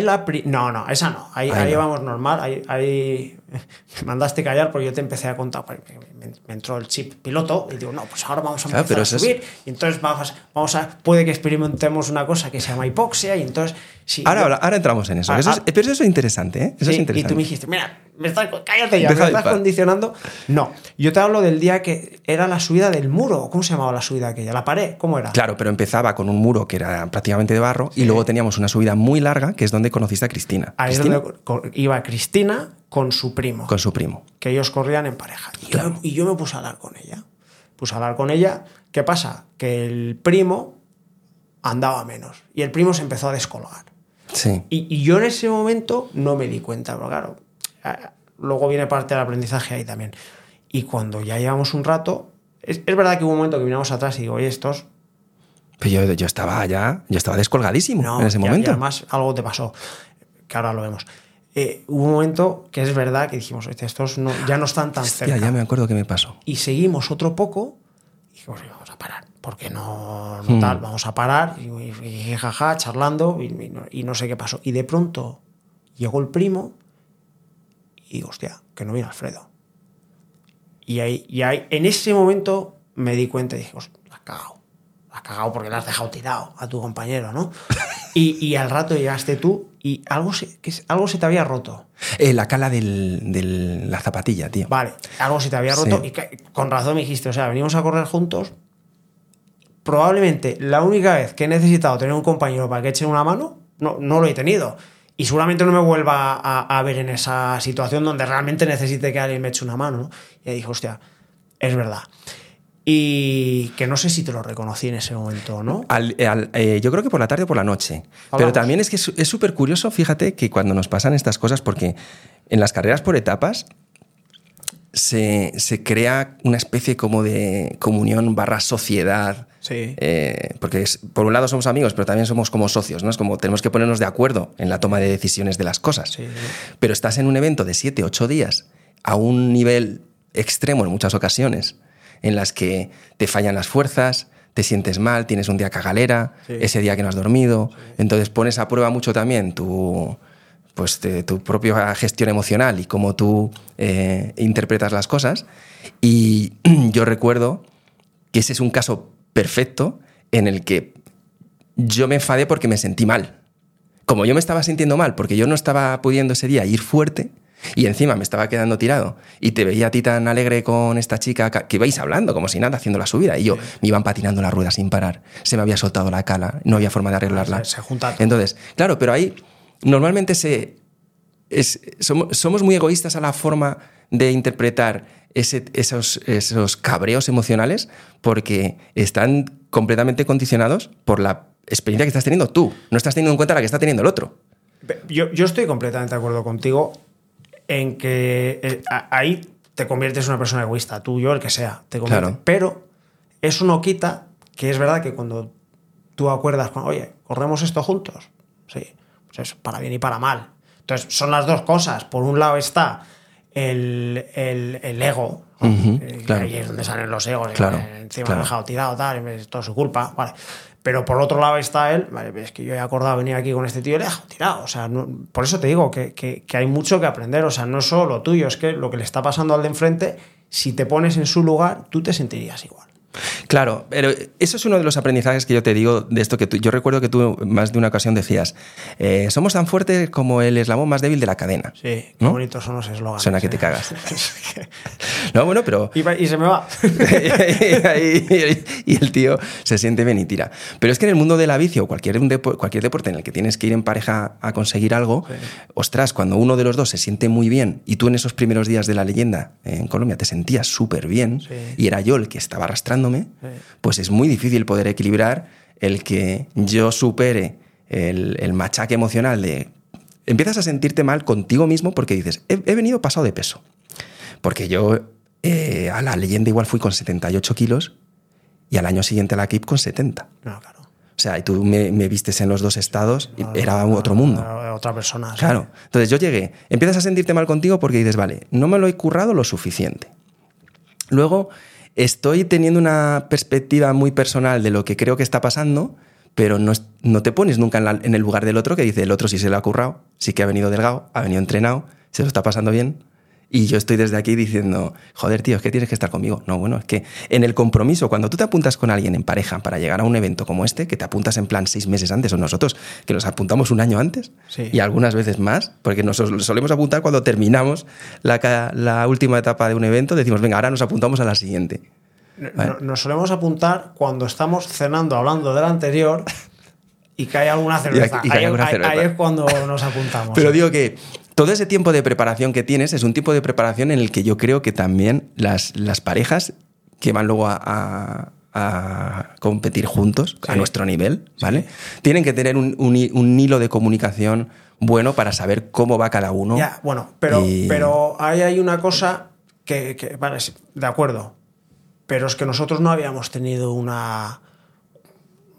la pri- no, no, esa no. Ahí, Ahí ahí no. vamos normal. Ahí, ahí me mandaste callar porque yo te empecé a contar. porque Me, me entró el chip piloto y digo, no, pues ahora vamos a Claro, empezar pero a es- subir. Y entonces vamos, vamos a. Puede que experimentemos una cosa que se llama hipoxia. Y entonces. si Ahora, yo- ahora, ahora entramos en eso. Ah, Eso es- ah. pero eso es interesante, ¿eh? Eso Sí, es y interesante. tú me dijiste, mira, me estás, cállate ya, me estás condicionando. No, yo te hablo del día que era la subida del muro. ¿Cómo se llamaba la subida aquella? ¿La pared? ¿Cómo era? Claro, pero empezaba con un muro que era prácticamente de barro y luego teníamos una subida muy larga que es donde conociste a Cristina. Ahí es donde iba Cristina con su primo, con su primo. que ellos corrían en pareja. Y, Claro. yo, y yo me puse a hablar con ella. Puse a hablar con ella. ¿Qué pasa? Que el primo andaba menos y el primo se empezó a descolgar. Sí. Y, y yo en ese momento no me di cuenta, pero claro, luego viene parte del aprendizaje ahí también. Y cuando ya llevamos un rato, es, es verdad que hubo un momento que vinimos atrás y digo, oye, estos... Pero yo, yo estaba ya, yo estaba descolgadísimo No, en ese y- y momento. además algo te pasó, que ahora lo vemos. Eh, hubo un momento que es verdad que dijimos, "Hostia, estos no- ya no están tan cerca. ya me acuerdo que me pasó. Y seguimos otro poco y dijimos, "Oye, vamos a parar, porque no, no Hmm. tal, vamos a parar, y, y- y jaja, charlando, y, y no, sé qué pasó. Y de pronto llegó el primo y digo, hostia, que no viene Alfredo. Y ahí, y ahí, en ese momento me di cuenta y dije, "Hostia, la has cagado, has cagado porque le has dejado tirado a tu compañero, ¿no? Y, y al rato llegaste tú y algo se, que es- algo se te había roto. Eh, la cala de la zapatilla, tío. Vale, algo se te había roto Sí. y con razón me dijiste, o sea, venimos a correr juntos. Probablemente la única vez que he necesitado tener un compañero para que eche una mano, no, no lo he tenido. Y seguramente no me vuelva a, a ver en esa situación donde realmente necesite que alguien me eche una mano. ¿no? Y ahí dije, hostia, es verdad. Y que no sé si te lo reconocí en ese momento, ¿no? Al- al- eh, yo creo que por la tarde o por la noche. Pero también es que es súper curioso, fíjate, que cuando nos pasan estas cosas, porque en las carreras por etapas se, se crea una especie como de comunión barra sociedad. Sí. Eh, porque es- por un lado somos amigos, pero también somos como socios, ¿no? Es como tenemos que ponernos de acuerdo en la toma de decisiones de las cosas. Sí. Pero estás en un evento de 7, 8 días a un nivel extremo en muchas ocasiones, en las que te fallan las fuerzas, te sientes mal, tienes un día cagalera, Sí. ese día que no has dormido, entonces pones a prueba mucho también tu, pues, te- tu propia gestión emocional y cómo tú eh, interpretas las cosas. Y yo recuerdo que ese es un caso perfecto en el que yo me enfadé porque me sentí mal. Como yo me estaba sintiendo mal porque yo no estaba pudiendo ese día ir fuerte y encima me estaba quedando tirado y te veía a ti tan alegre con esta chica ca- que ibais hablando como si nada haciendo la subida y yo me iban patinando las ruedas sin parar, se me había soltado la cala, no había forma de arreglarla. Se- se junta todo. Entonces, claro, pero ahí normalmente se es- somos, somos muy egoístas a la forma de interpretar ese- esos, esos cabreos emocionales porque están completamente condicionados por la experiencia que estás teniendo tú. No estás teniendo en cuenta la que está teniendo el otro. Yo, yo estoy completamente de acuerdo contigo en que eh, ahí te conviertes en una persona egoísta, tú, yo, el que sea. Te. Claro. Pero eso no quita que es verdad que cuando tú acuerdas con, oye, corremos esto juntos, sí, pues eso, para bien y para mal. Entonces, son las dos cosas. Por un lado está el, el- el ego, Eh, claro. ahí es donde salen los egos, Claro, eh, encima claro. me he dejado tirado, tal, es todo su culpa, vale. Pero por otro lado está él, es que yo he acordado venir aquí con este tío y le he tirado. O sea, no- por eso te digo que, que- hay mucho que aprender. O sea, no solo lo tuyo, es que lo que le está pasando al de enfrente, si te pones en su lugar, tú te sentirías igual. Claro, pero eso es uno de los aprendizajes que yo te digo de esto que tú, yo recuerdo que tú más de una ocasión decías, eh, somos tan fuertes como el eslabón más débil de la cadena. Sí, qué ¿No? bonitos son los eslóganes. Suena que ¿eh? te cagas. No, bueno, pero y, se me va. y, y el tío se siente bien y tira. Pero es que en el mundo de la bici o cualquier, un depo- cualquier deporte en el que tienes que ir en pareja a conseguir algo, ostras, cuando uno de los dos se siente muy bien y tú en esos primeros días de la leyenda en Colombia te sentías súper bien Sí. y era yo el que estaba Sí. pues es muy difícil poder equilibrar el que yo supere el, el machaque emocional de... Empiezas a sentirte mal contigo mismo porque dices, he, he venido pasado de peso. Porque yo eh, a la leyenda igual fui con 78 kilos y al año siguiente a la KIP con 70. No, claro. O sea, y tú me, me vistes en los dos estados y era otro mundo. Era Otra persona. sí. Claro. Entonces yo llegué, empiezas a sentirte mal contigo porque dices, vale, no me lo he currado lo suficiente. Luego estoy teniendo una perspectiva muy personal de lo que creo que está pasando, pero no, no te pones nunca en, la- en el lugar del otro que dice, el otro sí se lo ha currado, sí que ha venido delgado, ha venido entrenado, se lo está pasando bien. Y yo estoy desde aquí diciendo, joder, tío, es que tienes que estar conmigo. No, bueno, es que en el compromiso, cuando tú te apuntas con alguien en pareja para llegar a un evento como este, que te apuntas en plan seis meses antes, o nosotros, que nos apuntamos un año antes, Sí. y algunas veces más, porque nos solemos apuntar cuando terminamos la, la última etapa de un evento, decimos, venga, ahora nos apuntamos a la siguiente. Vale. Nos solemos apuntar cuando estamos cenando hablando del anterior y cae alguna cerveza. y cae ahí, alguna ahí- cerveza. ahí es cuando nos apuntamos. Pero digo que todo ese tiempo de preparación que tienes es un tipo de preparación en el que yo creo que también las, las parejas que van luego a, a- a competir juntos a nuestro nivel, ¿vale? Tienen que tener un, un hi- un hilo de comunicación bueno para saber cómo va cada uno. Ya, bueno, pero, Y- pero ahí hay una cosa que, que- vale, de acuerdo, pero es que nosotros no habíamos tenido una,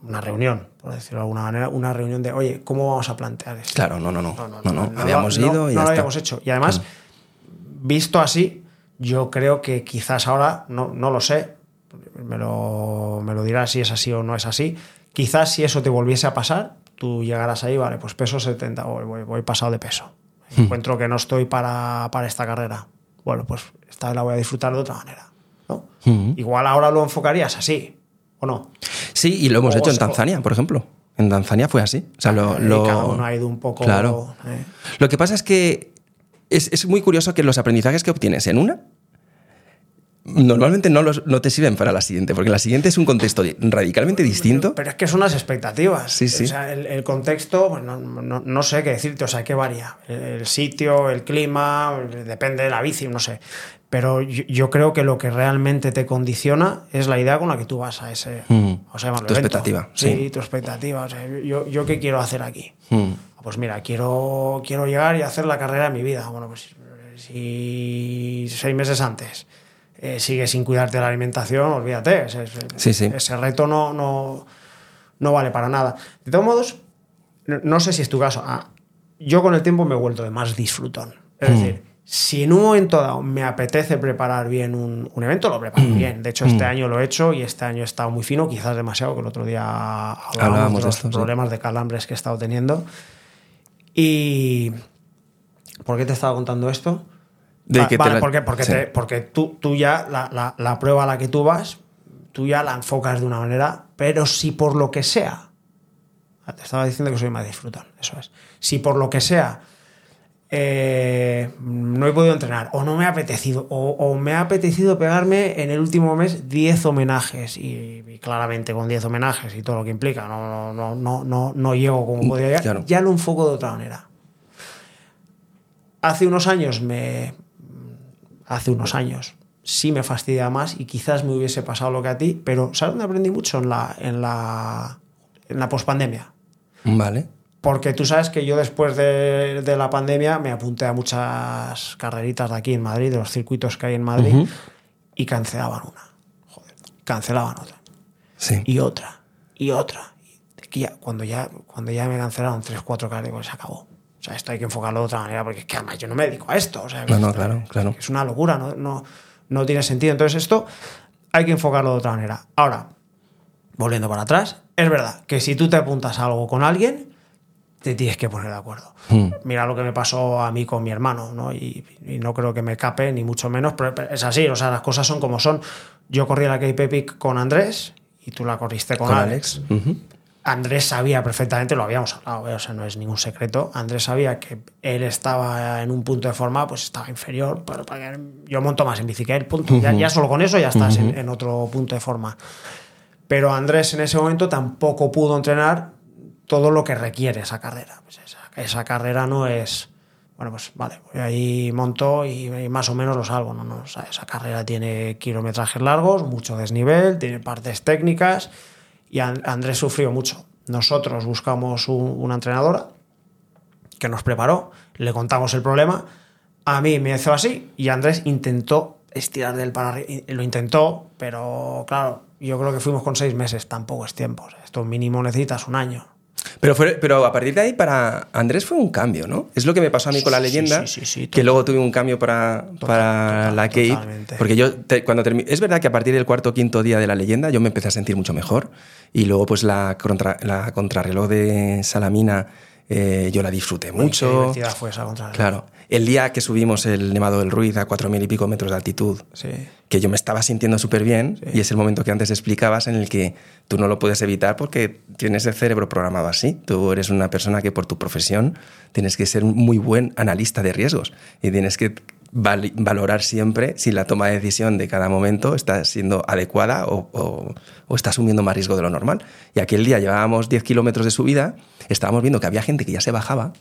una reunión, por decirlo de alguna manera, una reunión de, oye, ¿cómo vamos a plantear esto? Claro, no, no, no. No, no, lo- habíamos no- ido y no ya lo está. habíamos hecho. Y además, visto así, yo creo que quizás ahora, no, no lo sé, me lo, me lo dirás si es así o no es así, quizás si eso te volviese a pasar, tú llegarás ahí, vale, pues peso 70, voy, voy, voy pasado de peso. Hmm. Encuentro que no estoy para, para esta carrera. Bueno, pues esta la voy a disfrutar de otra manera. ¿no? Ujú. Igual ahora lo enfocarías así. ¿O no? Sí, y lo hemos O hecho en Tanzania, por ejemplo. En Tanzania fue así. O sea, lo, lo- Cada uno ha ido un poco. Claro. eh. Lo que pasa es que es, es muy curioso que los aprendizajes que obtienes en una normalmente no, los, no te sirven para la siguiente, porque la siguiente es un contexto radicalmente distinto. Pero es que son las expectativas. Sí, sí. O sea, el, el contexto, pues no, no- no sé qué decirte, o sea, que varía. El, el sitio, el clima, depende de la bici, no sé. Pero yo, yo creo que lo que realmente te condiciona es la idea con la que tú vas a ese. Mm. o sea, Tu evento. expectativa, Sí, sí. tu expectativa. O sea, yo, yo qué quiero hacer aquí. Mm. Pues mira, quiero, quiero llegar y hacer la carrera de mi vida. Bueno, pues si seis meses antes eh, sigues sin cuidarte de la alimentación, olvídate. Ese, Sí, sí. ese reto no, no, no vale para nada. De todos modos, no, no sé si es tu caso. ah, yo con el tiempo me he vuelto de más disfrutón. Es Mm. decir, si en un momento dado me apetece preparar bien un, un evento, lo preparo Mm. bien. De hecho, este año lo he hecho y este año he estado muy fino, quizás demasiado, que el otro día hablábamos, de los esto, sí. problemas de calambres que he estado teniendo. Y. ¿Por qué te estaba contando esto? De que te vale, la- porque, porque, sí. te- porque tú, tú ya, la, la- la prueba a la que tú vas, tú ya la enfocas de una manera, pero si por lo que sea, te estaba diciendo que soy más disfrutón, eso es. Si por lo que sea eh, no he podido entrenar, o no me ha apetecido, o, o me ha apetecido pegarme en el último mes 10 homenajes, y, y claramente con 10 homenajes y todo lo que implica, no, no, no, no, no llego como podría llegar, Claro. ya lo enfoco de otra manera. Hace unos años me. Hace unos años sí me fastidia más y quizás me hubiese pasado lo que a ti, pero ¿sabes dónde aprendí mucho? En la, en la, en la pospandemia. Vale. Porque tú sabes que yo después de, de la pandemia me apunté a muchas carreritas de aquí en Madrid, de los circuitos que hay en Madrid, y cancelaban una. Joder, cancelaban otra. Sí. Y otra. Y otra. Y ya- cuando, ya, cuando ya me cancelaron tres, cuatro carreras, digo, se acabó. O sea, esto hay que enfocarlo de otra manera, porque es que además yo no me dedico a esto. O sea, No, no, esto- claro, claro. Es una locura, no, no, no tiene sentido. Entonces esto hay que enfocarlo de otra manera. Ahora, volviendo para atrás, es verdad que si tú te apuntas a algo con alguien, te tienes que poner de acuerdo. Mm. Mira lo que me pasó a mí con mi hermano, ¿no? Y, y no creo que me cape, ni mucho menos, pero es así, o sea, las cosas son como son. Yo corrí la KP Peak con Andrés y tú la corriste con, Con Alex. Andrés sabía perfectamente, lo habíamos hablado, ¿eh? o sea, no es ningún secreto. Andrés sabía que él estaba en un punto de forma, pues estaba inferior, pero para que yo monto más en bici que él, punto. Ya, ya solo con eso ya estás en, en otro punto de forma. Pero Andrés en ese momento tampoco pudo entrenar todo lo que requiere esa carrera. Pues esa, carrera no es, bueno, pues vale, voy ahí monto y, más o menos lo salvo. No, no, esa carrera tiene kilometrajes largos, mucho desnivel, tiene partes técnicas y An- Andrés sufrió mucho. Nosotros buscamos un- una entrenadora que nos preparó, le contamos el problema, a mí me hizo así y Andrés intentó estirar del para lo intentó, pero claro, yo creo que fuimos con seis meses, tampoco es tiempo, esto mínimo necesitas un año. Pero, fue, pero a partir de ahí para Andrés fue un cambio, ¿no? Es lo que me pasó a mí con la leyenda, sí, sí, que total. luego tuve un cambio para, para total, la Cape. totalmente. Porque yo, te- cuando termi- es verdad que a partir del cuarto o quinto día de la leyenda yo me empecé a sentir mucho mejor. Y luego pues la, contra, la contrarreloj de Salamina eh, yo la disfruté Qué mucho. divertida fue esa contra Claro. El día que subimos el Nevado del Ruiz a cuatro mil y pico metros de altitud, Sí. que yo me estaba sintiendo súper bien y es el momento que antes explicabas en el que tú no lo puedes evitar porque tienes el cerebro programado así. Tú eres una persona que por tu profesión tienes que ser un muy buen analista de riesgos y tienes que val- valorar siempre si la toma de decisión de cada momento está siendo adecuada o, o- o está asumiendo más riesgo de lo normal. Y aquel día llevábamos 10 kilómetros de subida, estábamos viendo que había gente que ya se bajaba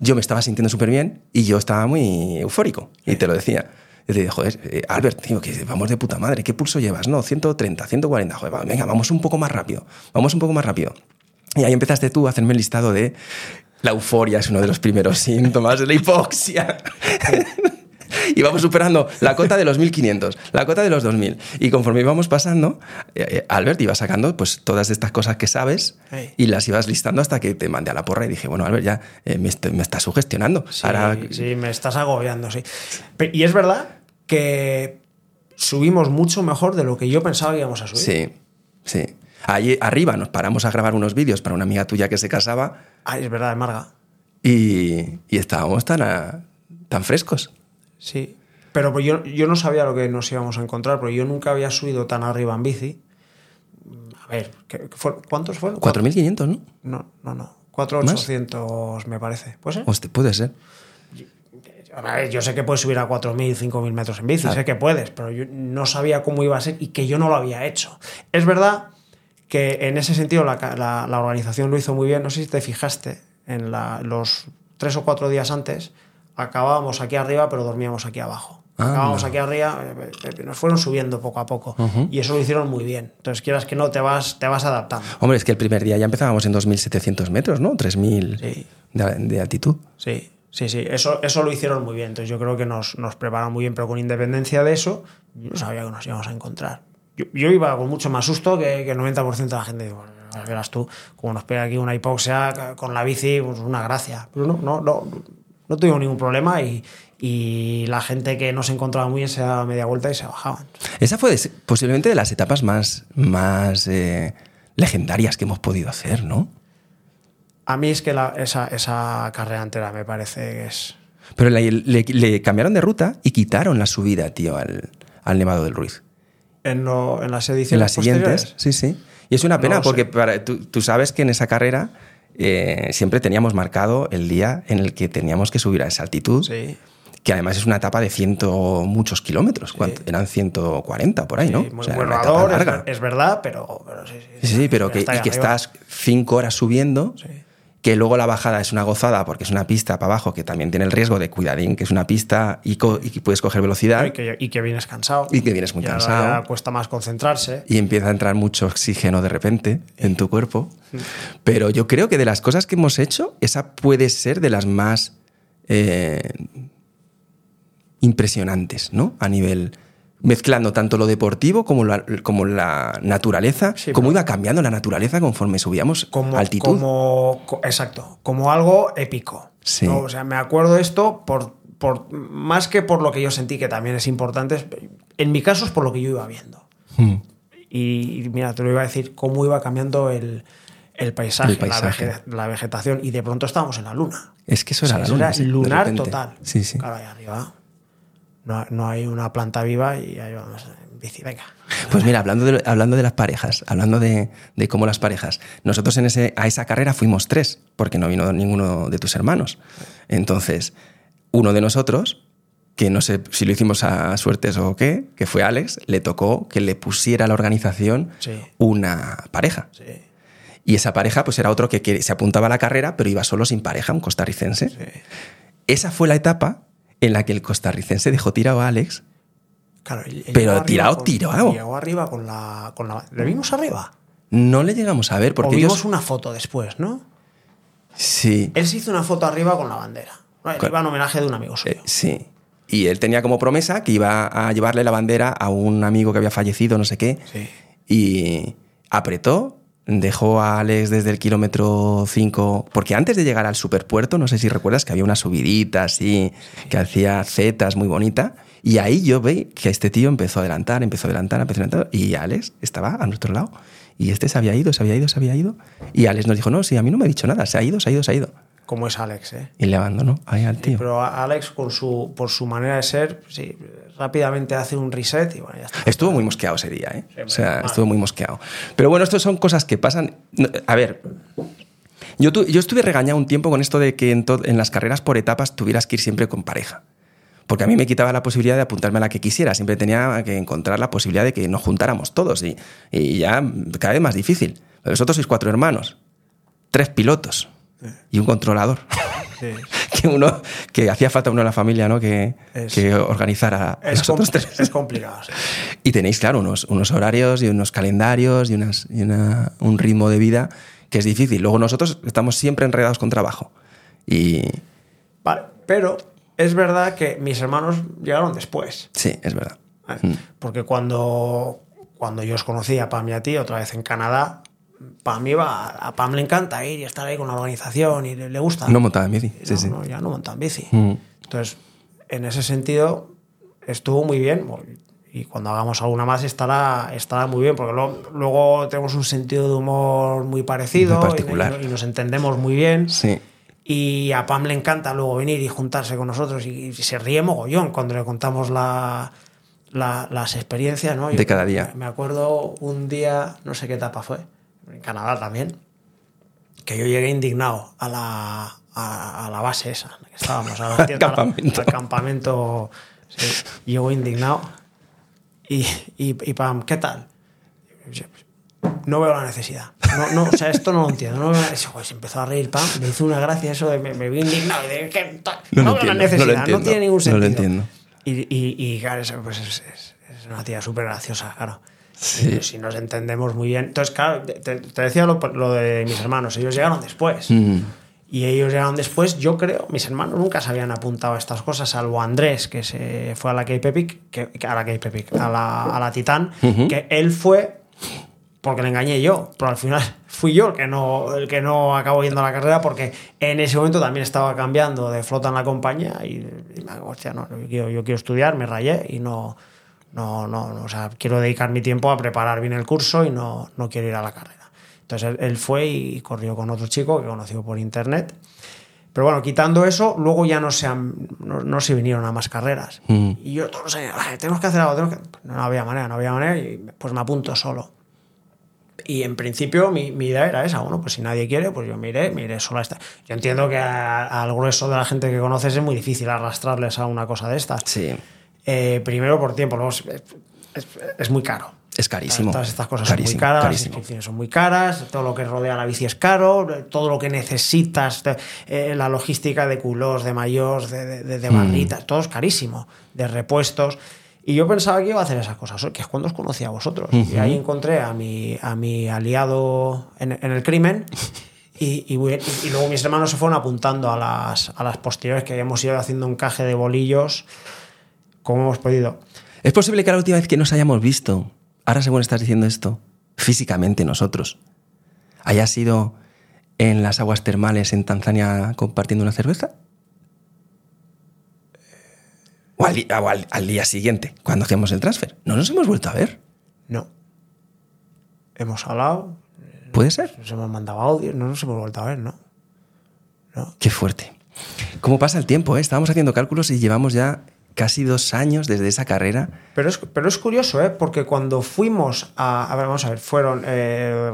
yo me estaba sintiendo súper bien y yo estaba muy eufórico. Y te lo decía. Y te dije, joder, eh, Albert, tío, que vamos de puta madre. ¿Qué pulso llevas? No, 130, 140. Joder, venga, vamos un poco más rápido. Vamos un poco más rápido. Y ahí empezaste tú a hacerme el listado de la euforia, es uno de los primeros síntomas de la hipoxia. y vamos superando la cota de los 1500, la cota de los 2000. Y conforme íbamos pasando, eh, eh, Albert iba sacando pues todas estas cosas que sabes Hey. y las ibas listando hasta que te mandé a la porra y dije, bueno, Albert, ya eh, me, est- me estás sugestionando. Sí, Ahora, sí, me estás agobiando, sí. Y es verdad que subimos mucho mejor de lo que yo pensaba que íbamos a subir. sí, sí. Allí arriba nos paramos a grabar unos vídeos para una amiga tuya que se casaba Ay, es verdad, de Marga. y, y estábamos tan, a- tan frescos. Sí. Pero pues yo, yo no sabía lo que nos íbamos a encontrar, porque yo nunca había subido tan arriba en bici. ver, ¿qué- qué fue- ¿cuántos fueron? 4.500, ¿no? No, no, no. 4.800 me parece. ¿Puede ser? Hostia, puede ser. A ver, yo sé que puedes subir a 4.000, 5.000 metros en bici, Claro. sé que puedes, pero yo no sabía cómo iba a ser y que yo no lo había hecho. Es verdad que en ese sentido la, la- la organización lo hizo muy bien. No sé si te fijaste, en la- los tres o cuatro días antes acabábamos aquí arriba, pero dormíamos aquí abajo. Anda. Acabábamos aquí arriba, eh, eh, nos fueron subiendo poco a poco y eso lo hicieron muy bien. Entonces, quieras que no, te vas, te vas adaptando. Hombre, es que el primer día ya empezábamos en 2.700 metros, ¿no? 3.000 Sí. de, de altitud. Sí, sí, sí, eso, eso lo hicieron muy bien. Entonces yo creo que nos, nos prepararon muy bien, pero con independencia de eso, yo no sabía que nos íbamos a encontrar. Yo, yo iba con mucho más susto que, que el 90% de la gente. Digo, "Bueno, verás tú, como nos pega aquí una hipoxia con la bici, pues una gracia. Pero no, no, no, no tuvimos ningún problema y, y la gente que no se encontraba muy bien se daba media vuelta y se bajaban. Esa fue de- posiblemente de las etapas más, más eh, legendarias que hemos podido hacer, ¿no? A mí es que la- esa, esa carrera entera me parece que es... Pero le, le- le cambiaron de ruta y quitaron la subida, tío, al, al Nevado del Ruiz. En, lo- en las ediciones En las siguientes, sí, sí. Y es una pena porque para- tú, tú sabes que en esa carrera eh, siempre teníamos marcado el día en el que teníamos que subir a esa altitud, Sí. que además es una etapa de ciento muchos kilómetros. ¿Cuánto? Eran 140 por ahí, ¿no? Sí, muy O sea, buen era una etapa rodador, es, verdad, pero, pero sí, sí. Sí, sí, pero que, y que estás cinco horas subiendo, Sí. Que luego la bajada es una gozada porque es una pista para abajo que también tiene el riesgo de cuidadín, que es una pista y, co- y puedes coger velocidad Y que, y que vienes cansado. y que vienes muy Y ahora cansado ya cuesta más concentrarse. y empieza a entrar mucho oxígeno de repente en tu cuerpo. Pero yo creo que de las cosas que hemos hecho, esa puede ser de las más eh, impresionantes, ¿no? A nivel mezclando tanto lo deportivo como la, como la naturaleza, Sí, cómo iba cambiando la naturaleza conforme subíamos Como, altitud. como- co- exacto, como algo épico. Sí. ¿no? O sea, me acuerdo esto por, por más que por lo que yo sentí, que también es importante, en mi caso es por lo que yo iba viendo. Mm. Y, y mira, te lo iba a decir, cómo iba cambiando el, el paisaje, El paisaje. La, vege- la vegetación, y de pronto estábamos en la luna. Es que eso era O sea, la luna. era sí, lunar total. Sí, sí. Claro, ahí arriba no, no hay una planta viva y ahí vamos en bici, venga. Pues mira, hablando de, hablando de las parejas, hablando de, de cómo las parejas, nosotros en ese, a esa carrera fuimos tres, porque no vino ninguno de tus hermanos. Entonces, uno de nosotros, que no sé si lo hicimos a suertes o qué, que fue Alex, le tocó que le pusiera a la organización Sí. una pareja. Sí, Y esa pareja pues era otro que, que se apuntaba a la carrera, pero iba solo sin pareja, un costarricense. sí. Esa fue la etapa en la que el costarricense dejó tirado a Alex. Claro, él- él Pero tirado, con- tirado. Llegó arriba con la, con la. ¿Le vimos arriba? No le llegamos a ver o porque vimos ellos... una foto después, ¿no? Sí. Él se hizo una foto arriba con la bandera. Iba en homenaje de un amigo suyo. Eh, sí. Y él tenía como promesa que iba a llevarle la bandera a un amigo que había fallecido, no sé qué. Sí. Y apretó, dejó a Alex desde el kilómetro 5, porque antes de llegar al superpuerto, no sé si recuerdas que había una subidita así, que hacía zetas muy bonita. Y ahí yo vi que este tío empezó a adelantar, empezó a adelantar, empezó a adelantar. Y Alex estaba a nuestro lado. Y este se había ido, se había ido, se había ido. Y Alex nos dijo, no, sí, a mí no me ha dicho nada, se ha ido, se ha ido, se ha ido. Como es Alex, ¿eh? Y le abandonó ahí al tío. Pero a- Alex, con su, por su manera de ser, sí, rápidamente hace un reset y bueno, ya está. Estuvo muy mosqueado ese día, ¿eh? Sí, o sea, estuvo muy mosqueado. Pero bueno, esto son cosas que pasan. A ver, yo, tu- yo estuve regañado un tiempo con esto de que en, to- en las carreras por etapas tuvieras que ir siempre con pareja. Porque a mí me quitaba la posibilidad de apuntarme a la que quisiera. Siempre tenía que encontrar la posibilidad de que nos juntáramos todos. Y, y ya cada vez más difícil. Pero vosotros sois cuatro hermanos, tres pilotos y un controlador. Sí. que uno que hacía falta uno en la familia, ¿no? Que, Es- que organizara Es, los otros com- tres. es complicado. sí. Y tenéis, claro, unos, unos horarios y unos calendarios y, unas, y una- un ritmo de vida que es difícil. Luego nosotros estamos siempre enredados con trabajo. Y Vale, pero es verdad que mis hermanos llegaron después. sí, es verdad. Mm. Porque cuando, cuando yo os conocí a Pam y a ti, otra vez en Canadá, Pam iba, a Pam le encanta ir y estar ahí con la organización y le, gusta. No montaba en bici. Sí, no, sí. no, ya no monta en bici. Mm. Entonces, en ese sentido, estuvo muy bien. Y cuando hagamos alguna más estará, estará muy bien, porque luego, luego tenemos un sentido de humor muy parecido Muy particular. y, nos entendemos muy bien. Sí. Y a Pam le encanta luego venir y juntarse con nosotros y, y se ríe mogollón cuando le contamos la, la- las experiencias, ¿no? De cada día. Me acuerdo un día, no sé qué etapa fue, en Canadá también, que yo llegué indignado a la, a, a la base esa, en la que estábamos, a campamento. al campamento, sí. Llego indignado y, y, y pam, ¿qué tal? No veo la necesidad. No, no, o sea, esto no lo entiendo. No veo la- pues, se empezó a reír, pam, me hizo una gracia eso de me, me vi indignado. de, ¿qué tal? No No, veo la no necesidad, no, entiendo, tiene ningún no sentido. lo entiendo. Y, y, y, claro, eso, pues es, es- es una tía súper graciosa, claro. Sí. Si nos entendemos muy bien. Entonces, claro, te, te decía lo, lo de mis hermanos, ellos llegaron después. Mm. Y ellos llegaron después, yo creo, mis hermanos nunca se habían apuntado a estas cosas, salvo Andrés, que se fue a la Cape Epic, que, a la Cape Epic, a la, a la Titán, que él fue porque le engañé yo, pero al final fui yo el que no, el que no acabó yendo a la carrera porque en ese momento también estaba cambiando de flota en la compañía y, y me digo, hostia, no, yo quiero, yo quiero estudiar, me rayé y no, no, no, no, o sea, quiero dedicar mi tiempo a preparar bien el curso y no, no quiero ir a la carrera. Entonces él, él fue y corrió con otro chico que conoció por internet. Pero bueno, quitando eso, luego ya no se, han- no, no se vinieron a más carreras. Mm. Y yo todos los años, "Ay, tenemos que hacer algo, tenemos que-". No había manera, no había manera, y pues me apunto solo. Y en principio mi, mi idea era esa, bueno, pues si nadie quiere, pues yo me iré, me iré sola a esta. Yo entiendo que al grueso de la gente que conoces es muy difícil arrastrarles a una cosa de estas. Sí. Eh, primero por tiempo, luego es, es- es muy caro. Es carísimo. Todas estas cosas Carísimo, son muy caras, las inscripciones son muy caras, todo lo que rodea la bici es caro, todo lo que necesitas, eh, la logística de culós, de mayos, de, de- de- de Mm. barritas, todo es carísimo, de repuestos. Y yo pensaba que iba a hacer esas cosas, que es cuando os conocí a vosotros. Y ahí encontré a mi, a mi aliado en, en el crimen. Y, luego mis hermanos se fueron apuntando a las, a las posteriores que habíamos ido haciendo encaje de bolillos como hemos podido. Es posible que la última vez que nos hayamos visto, ahora según estás diciendo esto, físicamente nosotros, haya sido en las aguas termales en Tanzania compartiendo una cerveza. O al, di- o al- al día siguiente, cuando hacíamos el transfer. No nos hemos vuelto a ver. No. Hemos hablado, ¿Puede ser? nos hemos mandado audio, no nos hemos vuelto a ver, ¿no? No. Qué fuerte. ¿Cómo pasa el tiempo? eh? Estábamos haciendo cálculos y llevamos ya casi dos años desde esa carrera. Pero es, pero es curioso, ¿eh? Porque cuando fuimos a. A ver, vamos a ver, fueron. eh,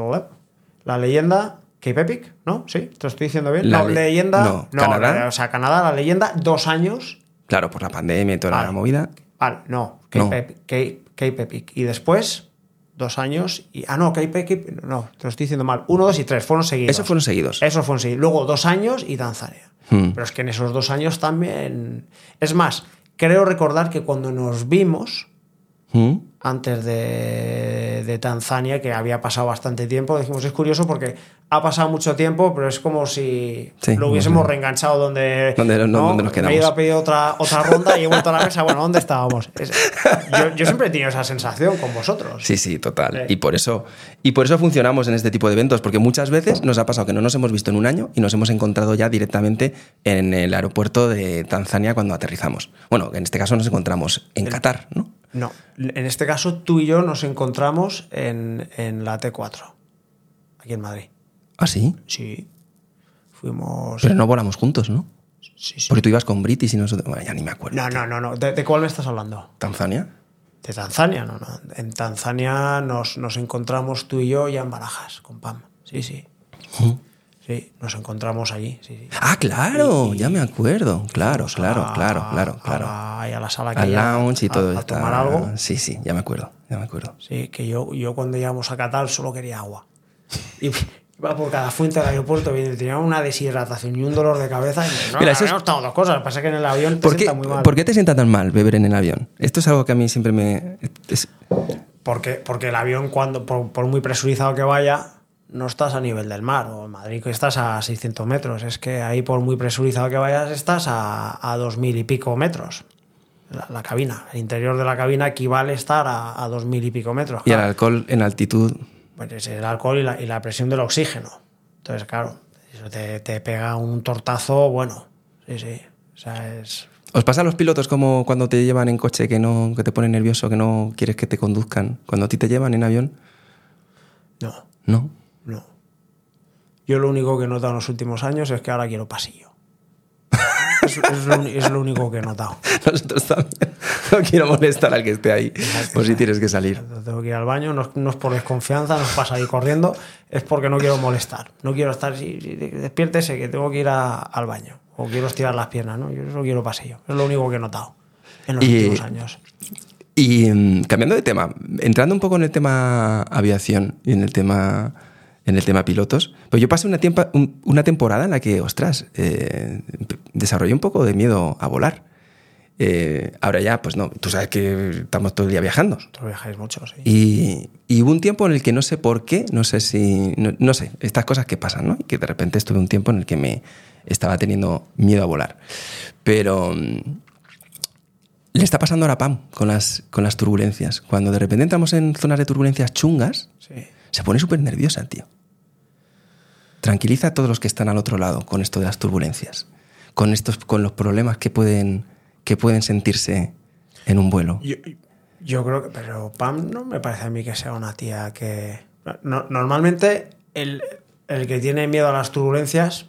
la leyenda. Cape Epic, ¿no? ¿Sí? ¿Te lo estoy diciendo bien? La no, le- leyenda. no, Canadá. la- o sea, Canadá, la leyenda, dos años. Claro, por la pandemia y toda Vale. la movida. Vale, no. Cape, No. Epic, Cape- Cape Epic. Y después, dos años. Y, ah, no, Cape Epic. No, te lo estoy diciendo mal. Uno, dos y tres. Fueron seguidos. Esos fueron seguidos. Eso fue seguidos. Luego dos años y Tanzania. Hmm. Pero es que en esos dos años también. Es más, creo recordar que cuando nos vimos, ¿Mm? antes de, de Tanzania, que había pasado bastante tiempo, dijimos, es curioso porque ha pasado mucho tiempo, pero es como si Sí, lo hubiésemos no reenganchado donde, Donde- no, donde nos quedamos. Me he ido a pedir otra, otra ronda y he vuelto a la mesa. Bueno, ¿dónde estábamos? Es- yo, yo siempre he tenido esa sensación con vosotros. Sí, sí, total. Sí. Y por eso y por eso funcionamos en este tipo de eventos, porque muchas veces nos ha pasado que no nos hemos visto en un año y nos hemos encontrado ya directamente en el aeropuerto de Tanzania cuando aterrizamos. Bueno, en este caso nos encontramos en Qatar, ¿no? No, en este caso tú y yo nos encontramos en, en la T4, aquí en Madrid. Ah, sí. Sí. Fuimos. Pero no volamos juntos, ¿no? Sí, sí. Porque tú ibas con British y nosotros. Bueno, ya ni me acuerdo. No, no, no, no. ¿De, de cuál me estás hablando? ¿Tanzania? De Tanzania, no, no. En Tanzania nos, nos encontramos tú y yo ya en Barajas, con Pam. Sí, sí. Sí, nos encontramos allí. Sí, sí. Ah, claro, ya me acuerdo. Claro, claro, A- claro, claro, a claro. la- y a la sala Al aquella, lounge y a- todo a, está- tomar algo. Sí, sí, ya me acuerdo, ya me acuerdo. Sí, que yo, yo cuando llegamos a Qatar solo quería agua. Y iba por cada fuente del aeropuerto y tenía una deshidratación y un dolor de cabeza. Y no, Mira, eso es- habíamos tomado dos cosas. Pasa que en el avión te ¿Por qué, sienta muy mal. ¿Por qué te sienta tan mal beber en el avión? Esto es algo que a mí siempre me... es- Porque, porque el avión, cuando por, por muy presurizado que vaya, no estás a nivel del mar. O en Madrid que estás a 600 metros. Es que ahí, por muy presurizado que vayas, estás a, a 2.000 y pico metros. La, la cabina. El interior de la cabina equivale a estar a, a 2.000 y pico metros. y el alcohol en altitud... Pues es el alcohol y la, y la presión del oxígeno. Entonces, claro, eso te, te pega un tortazo bueno. Sí, sí. O sea, es... ¿Os pasa a los pilotos como cuando te llevan en coche que no que te ponen nervioso, que no quieres que te conduzcan? Cuando a ti te llevan en avión, No, ¿no? No. Yo lo único que he notado en los últimos años es que ahora quiero pasillo. es, es lo, uni- es lo único que he notado. Nosotros también. no quiero molestar al que esté ahí, por si tienes que salir. Tengo que ir al baño, no, es por desconfianza, no es para salir corriendo, es porque no quiero molestar. No quiero estar, si, despiértese que tengo que ir al baño o quiero estirar las piernas, ¿no? Yo solo quiero pasillo. Es lo único que he notado en los últimos años. Y mm, cambiando de tema, entrando un poco en el tema aviación y en el tema en el tema pilotos. Pues yo pasé una, una temporada en la que, ostras, eh, desarrollé un poco de miedo a volar. Eh, ahora ya, pues no, tú sabes que estamos todo el día viajando. Tú viajáis mucho, sí. Y, y, hubo un tiempo en el que no sé por qué, no sé si, no, sé, estas cosas que pasan, ¿no? Y que de repente estuve un tiempo en el que me estaba teniendo miedo a volar. Pero mm, le está pasando ahora PAM con las, con las turbulencias. Cuando de repente entramos en zonas de turbulencias chungas, se pone súper nerviosa, tío. Tranquiliza a todos los que están al otro lado con esto de las turbulencias, con, estos, con los problemas que pueden, que pueden sentirse en un vuelo. Yo, creo que, pero Pam no me parece a mí que sea una tía que... normalmente el, que tiene miedo a las turbulencias,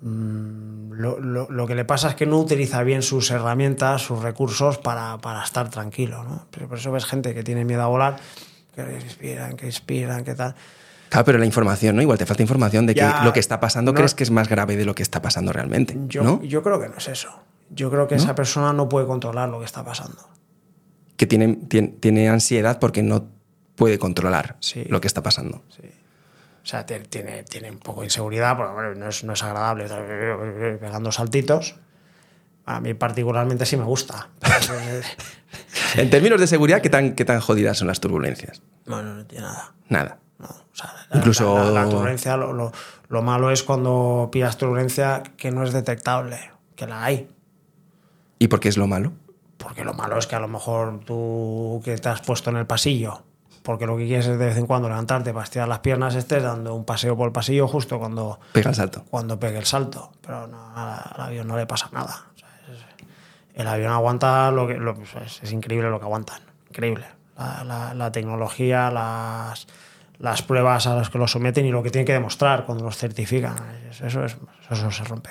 mm, lo, que le pasa es que no utiliza bien sus herramientas, sus recursos para, estar tranquilo. ¿no? Por eso ves gente que tiene miedo a volar, que respiran, que inspiran, que tal. Claro, pero la información, ¿no? Igual te falta información de que lo que está pasando crees que es más grave de lo que está pasando realmente. Yo, ¿no? yo creo que no es eso. Yo creo que esa persona no puede controlar lo que está pasando. Que tiene, tiene, ansiedad porque no puede controlar lo que está pasando. Sí. O sea, tiene, tiene un poco de inseguridad, porque no, es, no es agradable estar pegando saltitos. A mí particularmente sí me gusta. en términos de seguridad, ¿qué tan, ¿qué tan jodidas son las turbulencias? Bueno, no tiene nada. Nada. Incluso... La, turbulencia, lo, malo es cuando pillas turbulencia que no es detectable, que la hay. ¿Y por qué es lo malo? Porque lo malo es que a lo mejor tú que te has puesto en el pasillo, porque lo que quieres es de vez en cuando levantarte para estirar las piernas, estés dando un paseo por el pasillo justo cuando... Pega el salto. Cuando pegue el salto. Pero al avión no le pasa nada. el avión aguanta lo que... Pues, es, increíble lo que aguantan. Increíble. la tecnología, las las pruebas a las que lo someten y lo que tienen que demostrar cuando los certifican. Eso, es, eso se rompe.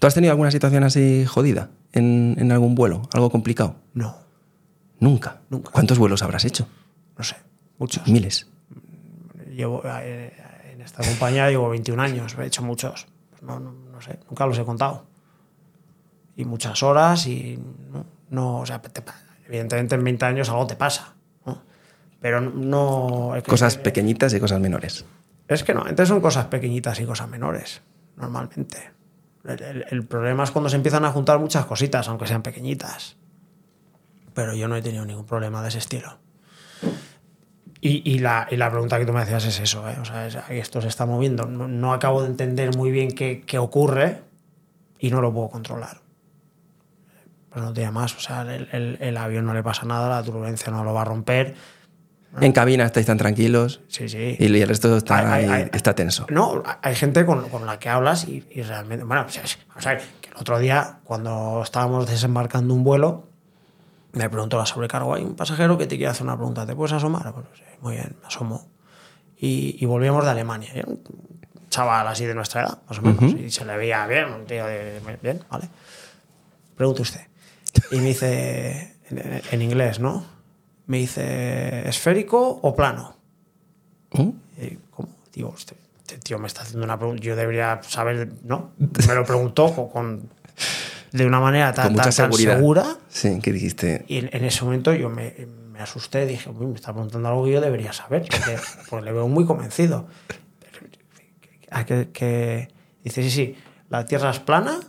¿Tú has tenido alguna situación así jodida en, algún vuelo? ¿Algo complicado? No. ¿Nunca? Nunca. ¿Cuántos vuelos habrás hecho? No sé, muchos. ¿Miles? Llevo, eh, en esta compañía llevo 21 años, he hecho muchos. No, no, sé, nunca los he contado. Y muchas horas y no, o sea, evidentemente en 20 años algo te pasa pero no... cosas pequeñitas y cosas menores. Es que no, entonces son cosas pequeñitas y cosas menores, normalmente. El, problema es cuando se empiezan a juntar muchas cositas, aunque sean pequeñitas. Pero yo no he tenido ningún problema de ese estilo. Y, la, pregunta que tú me decías es eso, ¿eh? o sea, esto se está moviendo. No, acabo de entender muy bien qué, ocurre y no lo puedo controlar. Pero no tiene más, o sea, el, el, avión no le pasa nada, la turbulencia no lo va a romper en cabina estáis tan tranquilos. Sí, sí. Y el resto está, está tenso. No, hay gente con, la que hablas y, realmente. Bueno, o sea, que el otro día, cuando estábamos desembarcando un vuelo, me preguntó la sobrecargo: hay un pasajero que te quiere hacer una pregunta, ¿te puedes asomar? Pues, muy bien, me asomo. Y, volvíamos de Alemania. Un chaval así de nuestra edad, más o menos. Y se le veía bien, un tío de. Bien, ¿vale? Pregunte usted. Y me dice, en inglés, ¿no? Me dice, ¿esférico o plano? ¿Mm? ¿Cómo? Digo, este, este, tío me está haciendo una pregunta, yo debería saber, ¿no? Me lo preguntó con, de una manera tan, segura. Sí, ¿qué dijiste? Y en, ese momento yo me, me asusté, dije, Uy, me está preguntando algo que yo debería saber, porque, le veo muy convencido. Que, que, dice, sí, sí, la Tierra es plana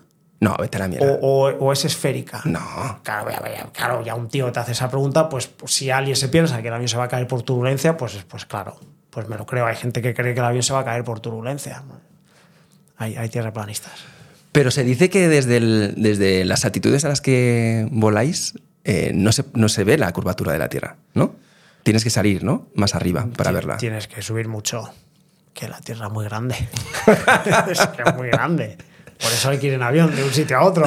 no, vete a la mierda. O, es esférica. No. Claro, claro, ya un tío te hace esa pregunta, pues, pues, si alguien se piensa que el avión se va a caer por turbulencia, pues, pues claro, pues me lo creo. Hay gente que cree que el avión se va a caer por turbulencia. Hay, hay tierraplanistas. Pero se dice que desde, desde las altitudes a las que voláis eh, no, se, no se ve la curvatura de la Tierra, ¿no? Tienes que salir, ¿no? Más arriba para verla. Tienes que subir mucho, que la Tierra es muy grande. es que es muy grande. Por eso hay que ir en avión de un sitio a otro.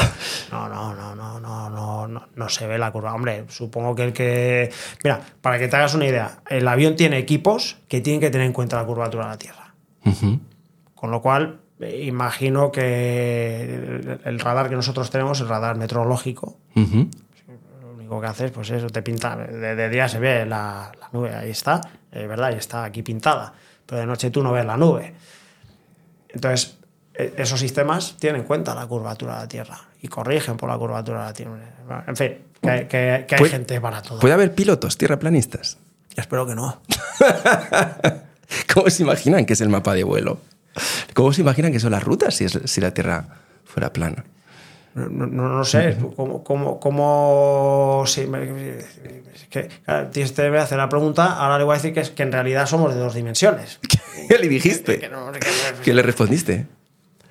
No, no, no, no, no, no, no, no se ve la curva. Hombre, supongo que el que. Mira, para que te hagas una idea, el avión tiene equipos que tienen que tener en cuenta la curvatura de la Tierra. Con lo cual, imagino que el radar que nosotros tenemos, el radar meteorológico, único que haces, pues eso, te pinta. De, de día se ve la, la nube, ahí está, es verdad, y está aquí pintada. Pero de noche tú no ves la nube. Entonces, esos sistemas tienen en cuenta la curvatura de la Tierra y corrigen por la curvatura de la Tierra. En fin, que, que- que hay gente para todo. ¿Puede haber pilotos tierraplanistas? Espero que no. ¿Cómo se imaginan que es el mapa de vuelo? ¿Cómo se imaginan que son las rutas si, es- si la Tierra fuera plana? No, no- sé, ¿cómo, cómo, cómo sí, me- que, claro, tienes que me hace la pregunta, ahora le voy a decir que, es, que en realidad somos de dos dimensiones. ¿Qué le dijiste? Que no, que- ¿Qué le respondiste?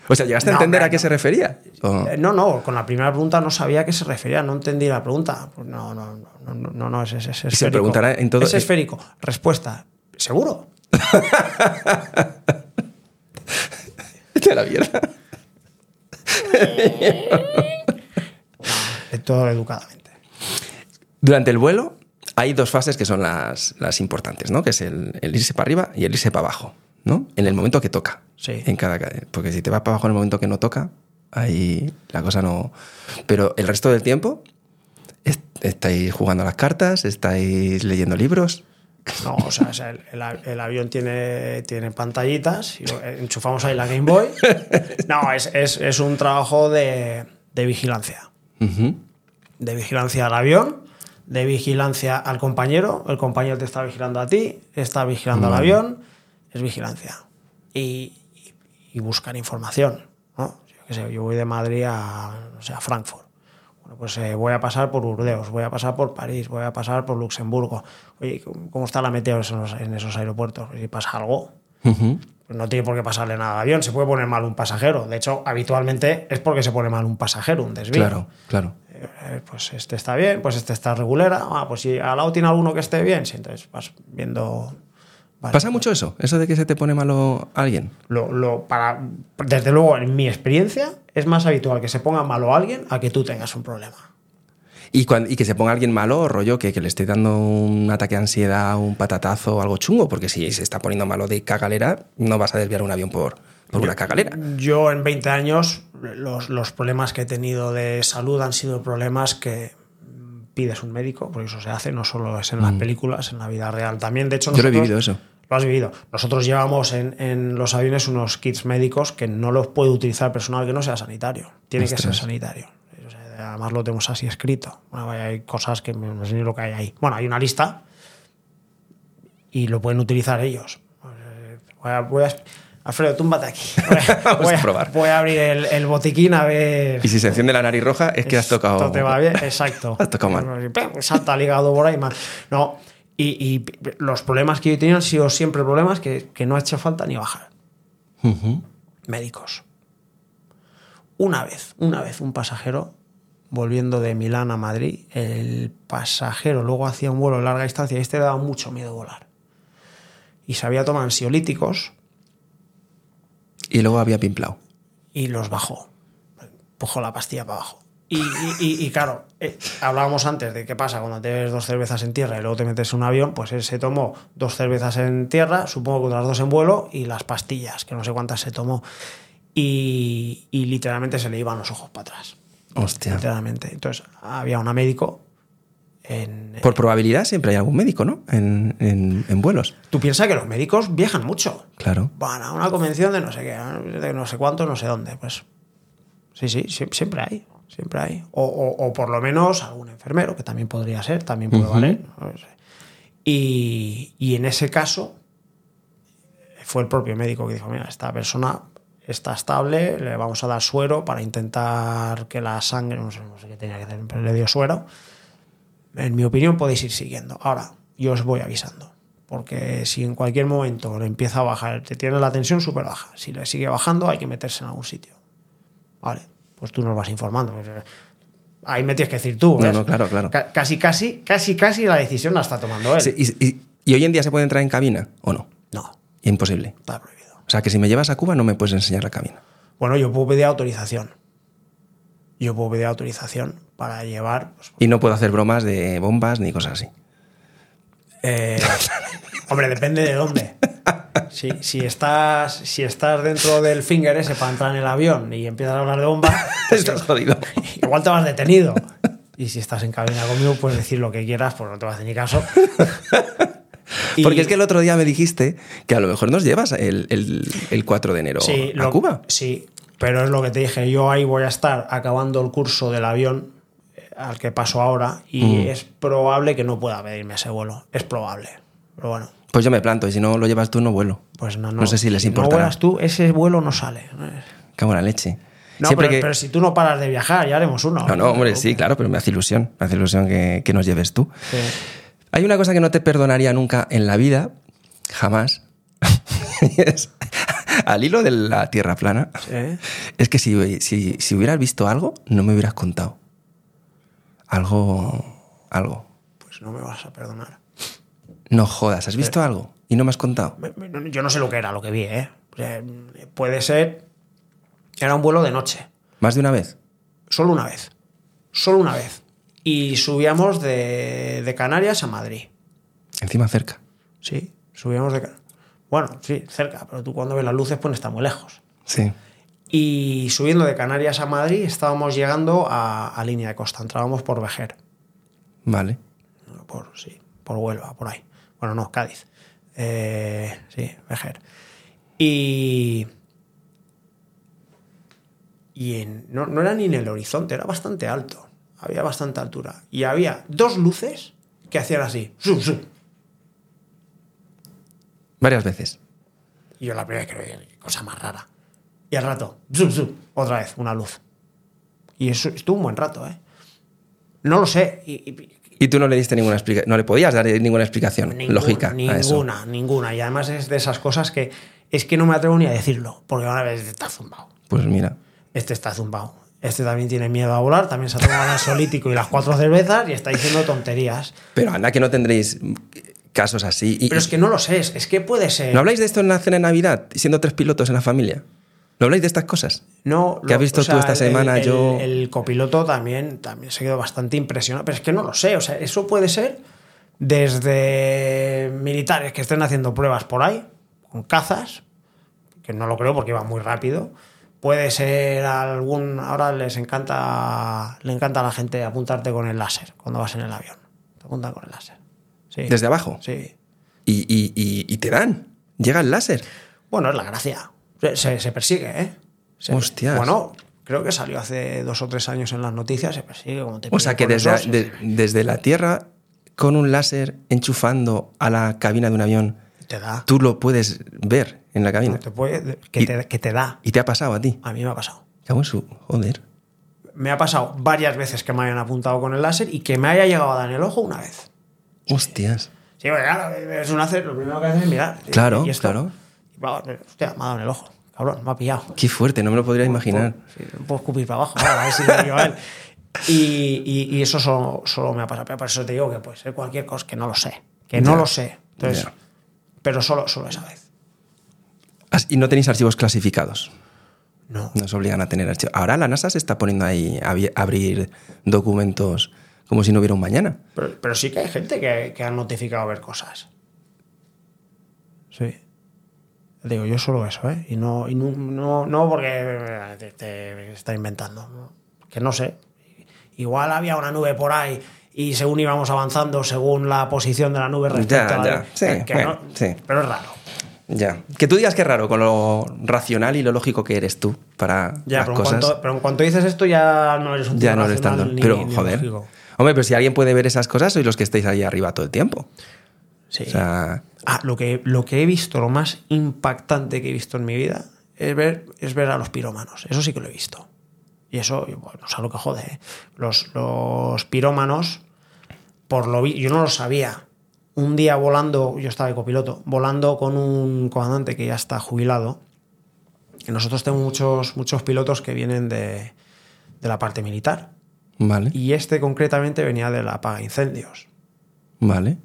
O sea, ¿llegaste a entender hombre, a qué no. se refería? ¿O- Eh, No, no, con la primera pregunta no sabía a qué se refería, no entendí la pregunta. Pues no, no, no, no, no, no, es, es, es esférico. preguntará en todo- Es esférico. Respuesta, ¿seguro? A la mierda. De todo educadamente. Durante el vuelo hay dos fases que son las, las importantes, ¿no? Que es el, el irse para arriba y el irse para abajo, ¿no? En el momento que toca. Sí. En cada, porque si te vas para abajo en el momento que no toca, ahí la cosa no... Pero el resto del tiempo est- estáis jugando a las cartas, estáis leyendo libros. No, o sea, el, el avión tiene, tiene pantallitas y eh, enchufamos ahí la Game Boy. No, es, es- es un trabajo de, de vigilancia. De vigilancia al avión, de vigilancia al compañero. El compañero te está vigilando a ti, está vigilando al avión. Es vigilancia. Y, y- buscar información. ¿no? Yo, qué sé, yo voy de Madrid a, no sé, a Frankfurt. Bueno, pues eh, voy a pasar por Burdeos, voy a pasar por París, voy a pasar por Luxemburgo. Oye, ¿cómo está la meteo en esos, aeropuertos? Si pasa algo, pues no tiene por qué pasarle nada al avión. Se puede poner mal un pasajero. De hecho, habitualmente es porque se pone mal un pasajero, un desvío. Claro, claro. Eh, pues este está bien, pues este está regulera. Ah, pues si al lado tiene alguno que esté bien, sí, entonces vas viendo. Vale. ¿Pasa mucho eso? ¿Eso de que se te pone malo alguien? Lo, lo- para, desde luego, en mi experiencia, es más habitual que se ponga malo alguien a que tú tengas un problema. Y, cuan- y que se ponga alguien malo, rollo, que, que le esté dando un ataque de ansiedad, un patatazo o algo chungo, porque si se está poniendo malo de cagalera, no vas a desviar un avión por, por una cagalera. Yo en 20 años, los, los problemas que he tenido de salud han sido problemas que pides un médico, porque eso se hace, no solo es en las películas, en la vida real también. De hecho, Mm. Yo lo he nosotros- vivido eso. Lo has vivido. Nosotros llevamos en, en los aviones unos kits médicos que no los puede utilizar personal que no sea sanitario. Tiene que ser sanitario. O sea, además lo tenemos así escrito. Bueno, hay cosas que no sé ni lo que hay ahí. Bueno, hay una lista y lo pueden utilizar ellos. Voy a, voy a- Alfredo, túmbate aquí. Voy a, Vamos voy a a- probar. Voy a abrir el, el botiquín a ver. Y si se enciende la nariz roja, es que has tocado. Esto te va bien, exacto. Has tocado mal. Salta ligado por ahí mal. No, y, y los problemas que yo he tenido han sido siempre problemas que, que no ha hecho falta ni bajar. Médicos. Una vez, una vez un pasajero volviendo de Milán a Madrid, el pasajero luego hacía un vuelo de larga distancia y este le daba mucho miedo volar. Y se había tomado ansiolíticos Y luego había pimplao. y los bajó. Empujó la pastilla para abajo. Y, y- y- y claro, eh, hablábamos antes de qué pasa cuando te ves dos cervezas en tierra y luego te metes en un avión, pues él se tomó dos cervezas en tierra, supongo que otras dos en vuelo y las pastillas, que no sé cuántas se tomó. Y, y literalmente se le iban los ojos para atrás. Hostia. Literalmente. Entonces había una médico en... Por probabilidad siempre hay algún médico, ¿no? En, en- en vuelos. Tú piensas que los médicos viajan mucho. Claro. Van a una convención de no sé qué, de no sé cuánto, no sé dónde. Pues sí, sí, sie- siempre hay, siempre hay. O, o- o por lo menos algún enfermero, que también podría ser, también puede Ujú. valer. no sé. Y, y en ese caso fue el propio médico que dijo, mira, esta persona está estable, le vamos a dar suero para intentar que la sangre, no sé, no sé qué tenía que hacer, pero le dio suero. En mi opinión podéis ir siguiendo. Ahora, yo os voy avisando. Porque si en cualquier momento le empieza a bajar, te tiene la tensión súper baja. Si le sigue bajando, hay que meterse en algún sitio. Vale, pues tú nos vas informando. Ahí me tienes que decir tú. No, ¿ves? no, claro, claro. Ca- Casi, casi, casi, casi la decisión la está tomando él. Sí, y, y- y hoy en día se puede entrar en cabina o no? No, Imposible. está prohibido. O sea, que si me llevas a Cuba no me puedes enseñar la cabina. Bueno, yo puedo pedir autorización. Yo puedo pedir autorización para llevar. pues, Y no puedo hacer bromas de bombas ni cosas así. eh, hombre, depende de dónde. Si, si, estás, si estás dentro del finger ese para entrar en el avión y empiezas a hablar de bomba, pues, Estás jodido. igual te vas detenido. Y si estás en cabina conmigo, puedes decir lo que quieras, pues no te va a hacer ni caso. Y- Porque es que el otro día me dijiste que a lo mejor nos llevas el, el- el 4 de enero Sí, a lo- Cuba. Sí, pero es lo que te dije. Yo ahí voy a estar acabando el curso del avión eh, al que paso ahora y Mm. es probable que no pueda pedirme ese vuelo. Es probable. Pero bueno, Pues yo me planto y si no lo llevas tú no vuelo. pues no. No, No sé si les No importará. vuelas tú, ese vuelo no sale. Cago en la leche. No, Siempre pero, que- pero si tú no paras de viajar, ya haremos uno. No, no, hombre, sí, claro, pero me hace ilusión. Me hace ilusión que, que nos lleves tú. Sí. Hay una cosa que no te perdonaría nunca en la vida, jamás. y es, al hilo de la tierra plana, es que si, si, si hubieras visto algo, no me hubieras contado. Algo. Algo. Pues no me vas a perdonar. No jodas, ¿has visto algo? Y no me has contado. Yo no sé lo que era lo que vi, ¿eh? O sea, puede ser. Era un vuelo de noche. ¿Más de una vez? Solo una vez. Solo una vez. Y subíamos de, de Canarias a Madrid. Encima cerca. Sí, subíamos de. Ca- Bueno, sí, cerca, pero tú cuando ves las luces, pues está muy lejos. Sí. Y subiendo de Canarias a Madrid, estábamos llegando a, a línea de costa. Entrábamos por Vejer. Vale. Por, sí, por Huelva, por ahí. Bueno, no, Cádiz. Eh, sí, Vejer. Y. Y en- no, no era ni en el horizonte, era bastante alto. Había bastante altura. Y había dos luces que hacían así. Zum, zum. Varias veces. Y yo la primera vez que cosa más rara. Y al rato, zum, zum, otra vez, una luz. Y eso estuvo un buen rato, ¿eh? No lo sé. Y, y- Y tú no le diste ninguna explicación. No le podías dar ninguna explicación Ninguna, lógica a eso. Ninguna, ninguna. Y además es de esas cosas que es que no me atrevo ni a decirlo, porque van a ver, este está zumbado. Pues mira. Este está zumbado. Este también tiene miedo a volar, también se ha tomado el ansiolítico y las cuatro cervezas y está diciendo tonterías. Pero anda que no tendréis casos así. Y, Pero es que no lo sé, es, es que puede ser. ¿No habláis de esto en la cena de Navidad, siendo tres pilotos en la familia? ¿No habláis de estas cosas? No, ¿Qué has visto tú esta el- semana? el- Yo- El, copiloto también, también se quedó bastante impresionado. Pero es que no lo sé. O sea, eso puede ser desde militares que estén haciendo pruebas por ahí, con cazas, que no lo creo porque iba muy rápido. Puede ser algún. Ahora les encanta. Le encanta a la gente apuntarte con el láser cuando vas en el avión. Te apuntan con el láser. Sí. Desde abajo. Sí. Y, y- y- y te dan. Llega el láser. Bueno, es la gracia. Se, se- se persigue, ¿eh? Se- Hostias. Bueno, creo que salió hace dos o tres años en las noticias, se persigue como te O sea que desde, de- desde la Tierra, con un láser enchufando a la cabina de un avión, te da. tú lo puedes ver en la cabina. Te puede- que, Y- te, que te da. Y te ha pasado a ti. A mí me ha pasado. Cago en su. Joder. Me ha pasado varias veces que me hayan apuntado con el láser y que me haya llegado a dar en el ojo una vez. Hostias. Sí, porque claro, es un láser, lo primero que haces es mirar. Claro, ¿Y esto? claro. Y, va, hostia, me ha dado en el ojo. Cabrón, me ha pillado. Qué fuerte, no me lo podría imaginar. Sí, no puedo escupir para abajo. claro, a ver si le a él. Y, y- y eso solo, solo me ha pasado. Pero por eso te digo que puede ser cualquier cosa, que no lo sé. Que no lo sé. Entonces, pero solo, solo esa vez. As- Y no tenéis archivos clasificados. No. Nos obligan a tener archivos. Ahora la NASA se está poniendo ahí a abrir documentos como si no hubiera un mañana. Pero, pero sí que hay gente que, que han notificado ver cosas. Sí. Digo, yo solo eso, ¿eh? Y no, y no, no, no porque eh, te, te está inventando. Que no sé. Igual había una nube por ahí y según íbamos avanzando, según la posición de la nube respecto Ya, a la ya. Sí, que bueno, no- sí. Pero es raro. Ya. Que tú digas que es raro con lo racional y lo lógico que eres tú para Ya, las pero en, cosas. cuanto, pero en cuanto dices esto ya no eres un tío ya no eres racional tanto. ni- Pero, ni joder. lógico. Hombre, pero si alguien puede ver esas cosas, sois los que estáis ahí arriba todo el tiempo. Sí. O sea, Ah, lo que, lo que he visto, lo más impactante que he visto en mi vida, es ver, es ver a los pirómanos. Eso sí que lo he visto. Y eso, bueno, no sé lo que jode. ¿eh? Los, los pirómanos, por lo vi, yo no lo sabía. Un día volando, yo estaba de copiloto, volando con un comandante que ya está jubilado. Y nosotros tenemos muchos, muchos pilotos que vienen de, de la parte militar. Vale. Y este concretamente venía de la apaga incendios, Vale.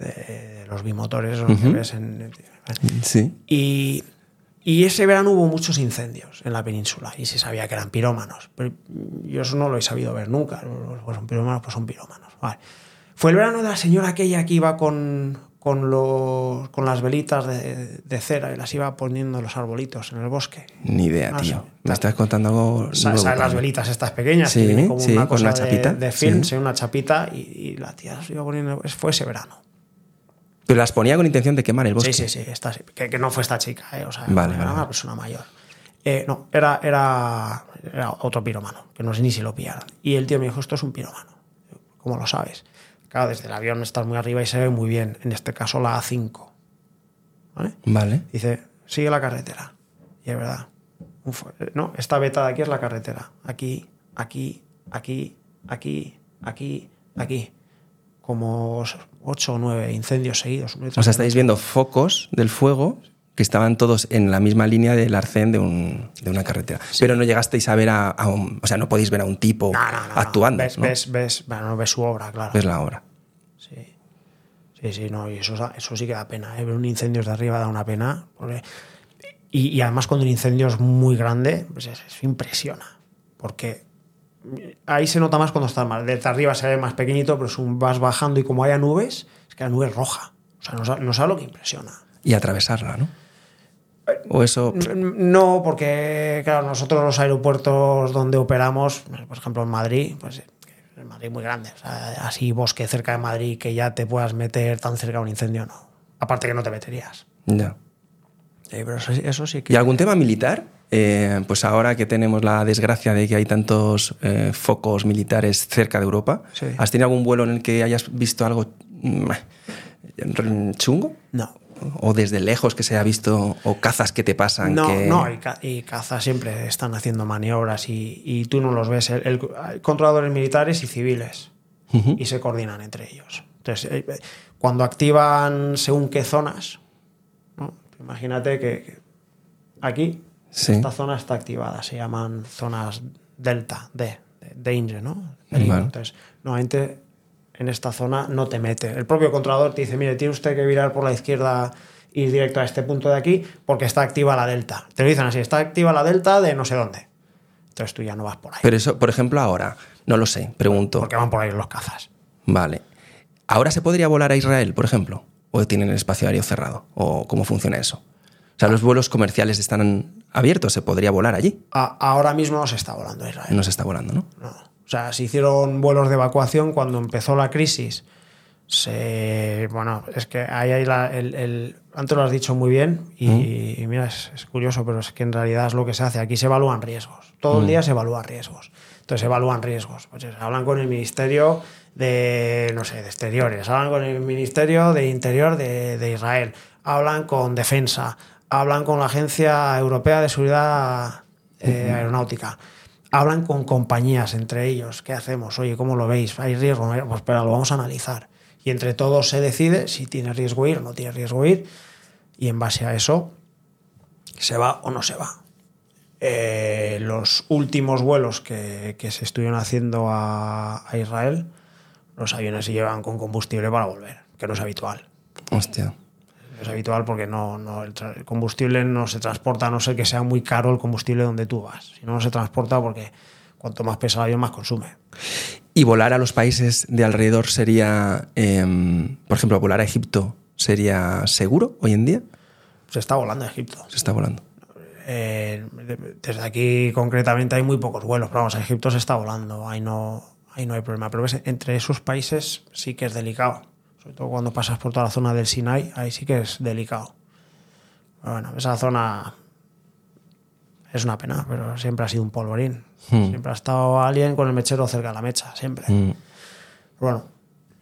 de los bimotores, los que ves en, Sí. Y, y ese verano hubo muchos incendios en la península y se sabía que eran pirómanos. Pero yo eso no lo he sabido ver nunca. Pues son pirómanos, pues son pirómanos. Vale. Fue el verano de la señora aquella que iba con, con, los, con las velitas de, de cera y las iba poniendo en los arbolitos en el bosque. Ni idea, Ah, tío. Me estás contando algo. Nuevo ¿Sabes las velitas estas pequeñas? Sí, que como sí, una cosa una de- chapita, De, film, sí. una chapita y, y la tía las iba poniendo. Fue ese verano. Pero las ponía con intención de quemar el bosque. Sí, sí, sí. Esta, que, que no fue esta chica, ¿eh? O sea, Vale, era vale, una vale. persona mayor. Eh, no, era, era, era otro piromano, que no sé ni si lo pillaron. Y el tío me dijo, esto es un piromano. ¿Cómo lo sabes? Claro, desde el avión estás muy arriba y se ve muy bien. En este caso la A5. ¿Vale? Vale. Dice, sigue la carretera. Y es verdad. No, esta beta de aquí es la carretera. Aquí, aquí, aquí, aquí, aquí, aquí. Como ocho o nueve incendios seguidos. O sea, estáis viendo focos del fuego que estaban todos en la misma línea del arcén de, un- de una carretera. Pero no llegasteis a ver a, a un. O sea, no podéis ver a un tipo No, no, no, no. actuando. Ves, ¿no? ves, ves, bueno, no ves su obra, claro. Ves la obra. Sí. Sí, sí, no, y eso, eso sí que da pena. ¿eh? Ver un incendio desde arriba da una pena. porque- y, y además, cuando el incendio es muy grande, pues es- eso impresiona. Porque ahí se nota más cuando estás mal. Desde arriba se ve más pequeñito, pero vas bajando y como haya nubes, es que la nube es roja. O sea, no, no sabes lo que impresiona. Y atravesarla, ¿no? O eso. No, porque, claro, nosotros los aeropuertos donde operamos, por ejemplo en Madrid, pues en Madrid muy grande, o sea, así bosque cerca de Madrid que ya te puedas meter tan cerca de un incendio, no. Aparte que no te meterías. Sí, pero eso, sí- eso sí que... ¿Y algún tema militar? Eh, pues ahora que tenemos la desgracia de que hay tantos eh, focos militares cerca de Europa, Sí. ¿has tenido algún vuelo en el que hayas visto algo mm, chungo? No. ¿O desde lejos que se haya visto, o cazas que te pasan? No, que... no, y, ca- y caza siempre están haciendo maniobras y, y tú no los ves. El- el- hay controladores militares y civiles y se coordinan entre ellos. Entonces, eh, eh, cuando activan según qué zonas, ¿no? imagínate que, que aquí Sí. esta zona está activada, se llaman zonas delta, D, de danger, ¿no? Entonces, normalmente en esta zona no te mete. El propio controlador te dice, mire, tiene usted que virar por la izquierda ir directo a este punto de aquí porque está activa la delta. Te lo dicen así, está activa la delta de no sé dónde. Entonces tú ya no vas por ahí. Pero eso, por ejemplo, ahora, no lo sé, pregunto. porque van por ahí los cazas. Vale. ¿Ahora se podría volar a Israel, por ejemplo? ¿O tienen el espacio aéreo cerrado? ¿O cómo funciona eso? O sea, los vuelos comerciales están abiertos, se podría volar allí. A- ahora mismo no se está volando a Israel. No se está volando, ¿no? No. O sea, se hicieron vuelos de evacuación cuando empezó la crisis. Se, bueno, es que ahí hay la- el, el- antes lo has dicho muy bien y, y mira, es, es curioso, pero es que en realidad es lo que se hace. Aquí se evalúan riesgos. Todo el día se evalúan riesgos. Entonces se evalúan riesgos. Pues hablan con el Ministerio de, no sé, de Exteriores, hablan con el Ministerio de Interior de, de Israel, hablan con Defensa, hablan con la Agencia Europea de Seguridad eh, Aeronáutica hablan con compañías entre ellos. ¿Qué hacemos? Oye, ¿cómo lo veis? ¿Hay riesgo? Pues espera, lo vamos a analizar. Y entre todos se decide si tiene riesgo ir o no tiene riesgo ir. Y en base a eso, se va o no se va. Eh, los últimos vuelos que, que se estuvieron haciendo a, a Israel, los aviones se llevan con combustible para volver, que no es habitual. Hostia. Es habitual porque no, no, el, combustible no se transporta, a no ser que sea muy caro el combustible donde tú vas. Si no, no se transporta porque cuanto más pesa el avión, más consume. ¿Y volar a los países de alrededor sería, em, por ejemplo, volar a Egipto sería seguro hoy en día? Se está volando a Egipto. Se está volando. Eh, de- desde aquí, concretamente, hay muy pocos vuelos, pero vamos, a Egipto se está volando, ahí no, ahí no hay problema. Pero ves, entre esos países sí que es delicado. Sobre todo cuando pasas por toda la zona del Sinai, ahí sí que es delicado. Pero bueno, esa zona es una pena, pero siempre ha sido un polvorín. Siempre ha estado alguien con el mechero cerca de la mecha, siempre. Mm. Bueno,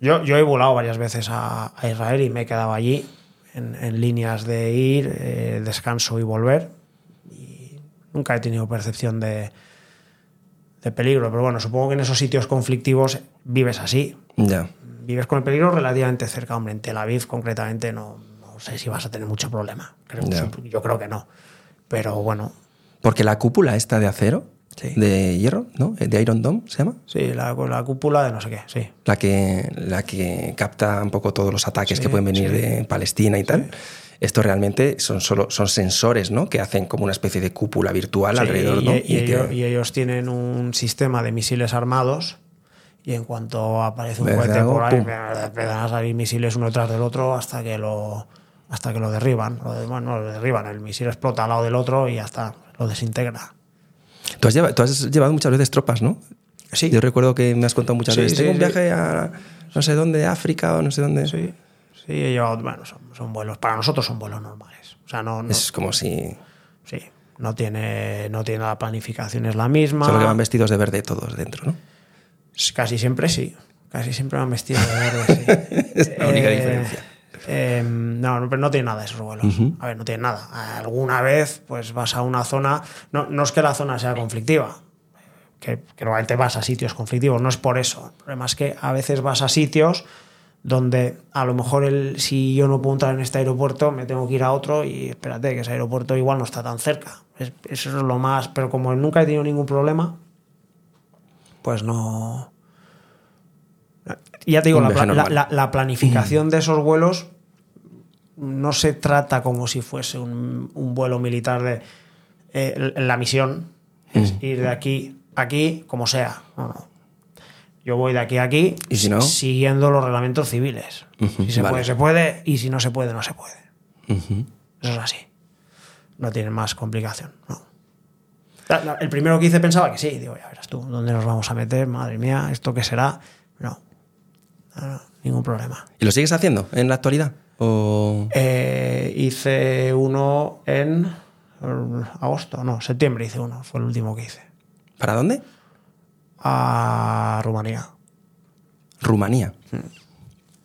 yo, yo he volado varias veces a, a Israel y me he quedado allí en, en líneas de ir, eh, descanso y volver. Y nunca he tenido percepción de, de peligro, pero bueno, supongo que en esos sitios conflictivos vives así. Ya. Vives con el peligro relativamente cerca, hombre. En Tel Aviv, concretamente, no, no sé si vas a tener mucho problema. Creo-. Yo creo que no. Pero bueno, Porque la cúpula esta de acero, Sí. de hierro, ¿no? De Iron Dome se llama. sí, la, la cúpula de no sé qué, sí. La que, la que capta un poco todos los ataques Sí, que pueden venir sí. de Palestina y tal. Esto realmente son solo son sensores, ¿no? Que hacen como una especie de cúpula virtual Sí, alrededor, y, ¿no? y Y que- ellos, y ellos tienen un sistema de misiles armados y en cuanto aparece un cohete por ahí, empiezan a salir misiles uno detrás del otro hasta que lo hasta que lo derriban. Lo de- bueno, no lo derriban, el misil explota al lado del otro y ya está, lo desintegra. Tú has, llevado, tú has llevado muchas veces tropas, ¿no? Sí. Yo recuerdo que me has contado muchas Sí, veces. sí, Tengo un viaje a no sé dónde, África o no sé dónde. Sí, sí, he llevado, bueno, son, son vuelos, para nosotros son vuelos normales. O sea, no, no- Es como si. sí, no tiene, no tiene la planificación es la misma. Solo que van vestidos de verde todos dentro, ¿no? Casi siempre sí. Casi siempre van vestidos de verde, sí. Es la única diferencia. eh, no, no, pero no tiene nada esos vuelos. A ver, no tiene nada. Alguna vez, pues vas a una zona. No, no es que la zona sea conflictiva, que, que normalmente vas a sitios conflictivos, no es por eso. El problema es que a veces vas a sitios donde a lo mejor el, si yo no puedo entrar en este aeropuerto, me tengo que ir a otro y espérate, que ese aeropuerto igual no está tan cerca. Es- eso es lo más. Pero como nunca he tenido ningún problema, pues no. Ya te digo, la, planificación de esos vuelos no se trata como si fuese un, un vuelo militar de eh, la misión es ir de aquí a aquí como sea. Yo voy de aquí a aquí ¿Y si no? siguiendo los reglamentos civiles. Si se vale. puede, se puede, y si no se puede, no se puede. Eso es así. No tiene más complicación. no. El primero que hice pensaba que sí. Digo, ya verás tú, ¿dónde nos vamos a meter? Madre mía, ¿esto qué será? No. No, no, ningún problema. ¿Y lo sigues haciendo en la actualidad? ¿O... Eh, hice uno en eh, agosto, no, septiembre hice uno, fue el último que hice. ¿Para dónde? A Rumanía. Rumanía.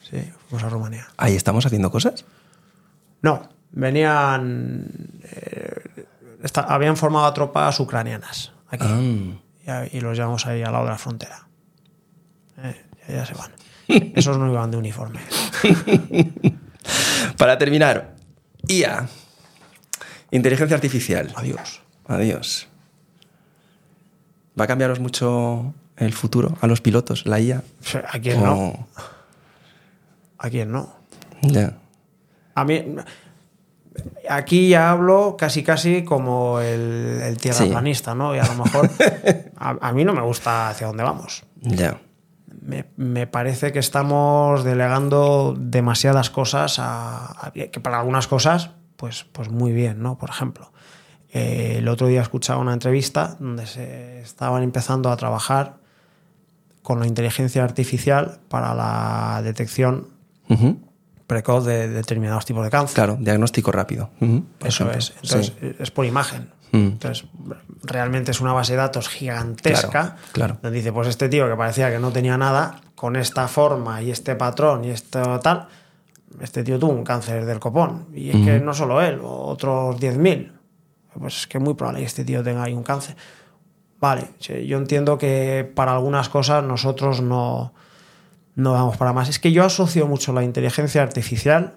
Sí, fuimos a Rumanía. Ahí estamos haciendo cosas. No, venían. Habían formado tropas ucranianas aquí. Ah. Y los llevamos ahí al lado de la frontera. Eh, ya, ya se van. Esos no iban de uniforme. Para terminar, IA. Inteligencia artificial. Adiós. Adiós. ¿Va a cambiaros mucho el futuro a los pilotos, la IA? ¿A quién no? ¿A quién no? Ya. A mí. Aquí ya hablo casi casi como el, el tierraplanista, ¿no? Y a lo mejor. A, a mí no me gusta hacia dónde vamos. Ya. Me, me parece que estamos delegando demasiadas cosas a, a- que para algunas cosas, pues, pues muy bien, ¿no? Por ejemplo, eh, el otro día escuchaba una entrevista donde se estaban empezando a trabajar con la inteligencia artificial para la detección Ujú. Precoz de determinados tipos de cáncer. Claro, diagnóstico rápido. Por Eso ejemplo. es. Entonces, Sí. es por imagen. Mm. Entonces, realmente es una base de datos gigantesca. Claro, claro. Donde dice, pues este tío que parecía que no tenía nada, con esta forma y este patrón y esto tal, este tío tuvo un cáncer del copón. Y es que no solo él, otros 10.000. Pues es que es muy probable que este tío tenga ahí un cáncer. Vale, yo entiendo que para algunas cosas nosotros no, no vamos para más. Es que yo asocio mucho la inteligencia artificial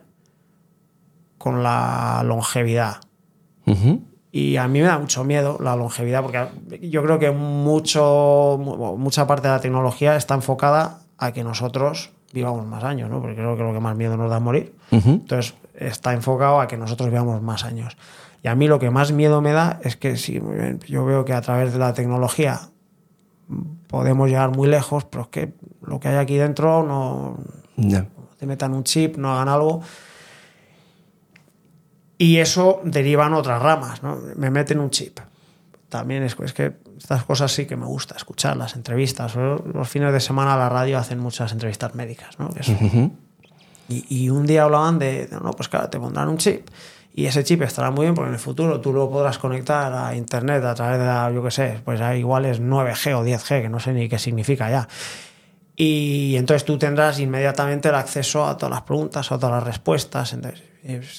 con la longevidad. Y a mí me da mucho miedo la longevidad, porque yo creo que mucho, mu- mucha parte de la tecnología está enfocada a que nosotros vivamos más años, ¿no? Porque creo que lo que más miedo nos da es morir. Ujú. Entonces, está enfocado a que nosotros vivamos más años. Y a mí lo que más miedo me da es que bien, yo veo que a través de la tecnología podemos llegar muy lejos, pero es que lo que hay aquí dentro no, te metan un chip, no hagan algo. Y eso deriva en otras ramas, ¿no? Me meten un chip. También es, es que estas cosas sí que me gusta escuchar, las entrevistas. Los fines de semana la radio hacen muchas entrevistas médicas, ¿no? Y, y un día hablaban de, de, no, pues claro, te pondrán un chip. Y ese chip estará muy bien porque en el futuro tú lo podrás conectar a internet a través de, la, yo qué sé, pues hay igual es 9G o 10G, que no sé ni qué significa ya. Y entonces tú tendrás inmediatamente el acceso a todas las preguntas, a todas las respuestas. Entonces,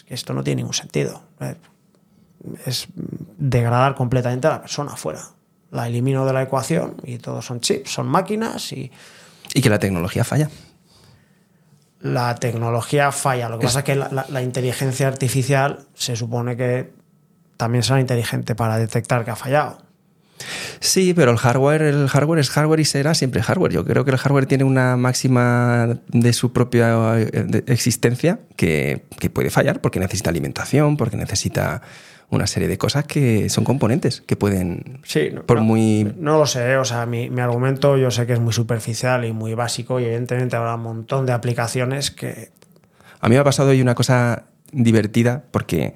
esto no tiene ningún sentido. Es degradar completamente a la persona fuera. La elimino de la ecuación y todos son chips, son máquinas y Y que la tecnología falla. La tecnología falla. Lo que pasa es que la, la- la inteligencia artificial se supone que también será inteligente para detectar que ha fallado. Sí, pero el hardware, el hardware es hardware y será siempre hardware. Yo creo que el hardware tiene una máxima de su propia eh, existencia que, que puede fallar porque necesita alimentación, porque necesita una serie de cosas que son componentes que pueden. Sí, por no, muy. No lo sé, o sea, mi, mi, argumento yo sé que es muy superficial y muy básico, y evidentemente habrá un montón de aplicaciones que. A mí me ha pasado hoy una cosa divertida, porque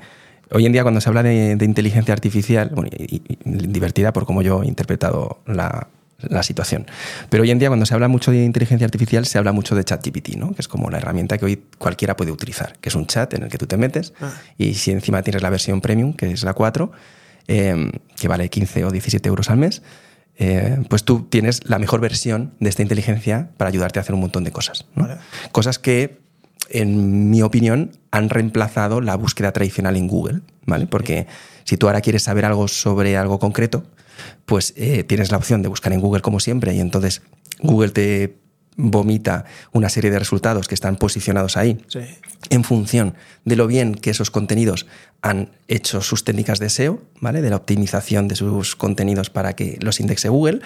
hoy en día, cuando se habla de, de inteligencia artificial, bueno, y, y, divertida por cómo yo he interpretado la, la situación. Pero hoy en día, cuando se habla mucho de inteligencia artificial, se habla mucho de ChatGPT, ¿no? que es como la herramienta que hoy cualquiera puede utilizar, que es un chat en el que tú te metes ah. y si encima tienes la versión premium, que es la 4, eh, que vale 15 o 17 euros al mes, eh, pues tú tienes la mejor versión de esta inteligencia para ayudarte a hacer un montón de cosas. ¿no? Vale. Cosas que, en mi opinión, han reemplazado la búsqueda tradicional en Google, ¿vale? Porque si tú ahora quieres saber algo sobre algo concreto, pues eh, tienes la opción de buscar en Google como siempre y entonces Google te vomita una serie de resultados que están posicionados ahí sí. en función de lo bien que esos contenidos han hecho sus técnicas de SEO, ¿vale? De la optimización de sus contenidos para que los indexe Google,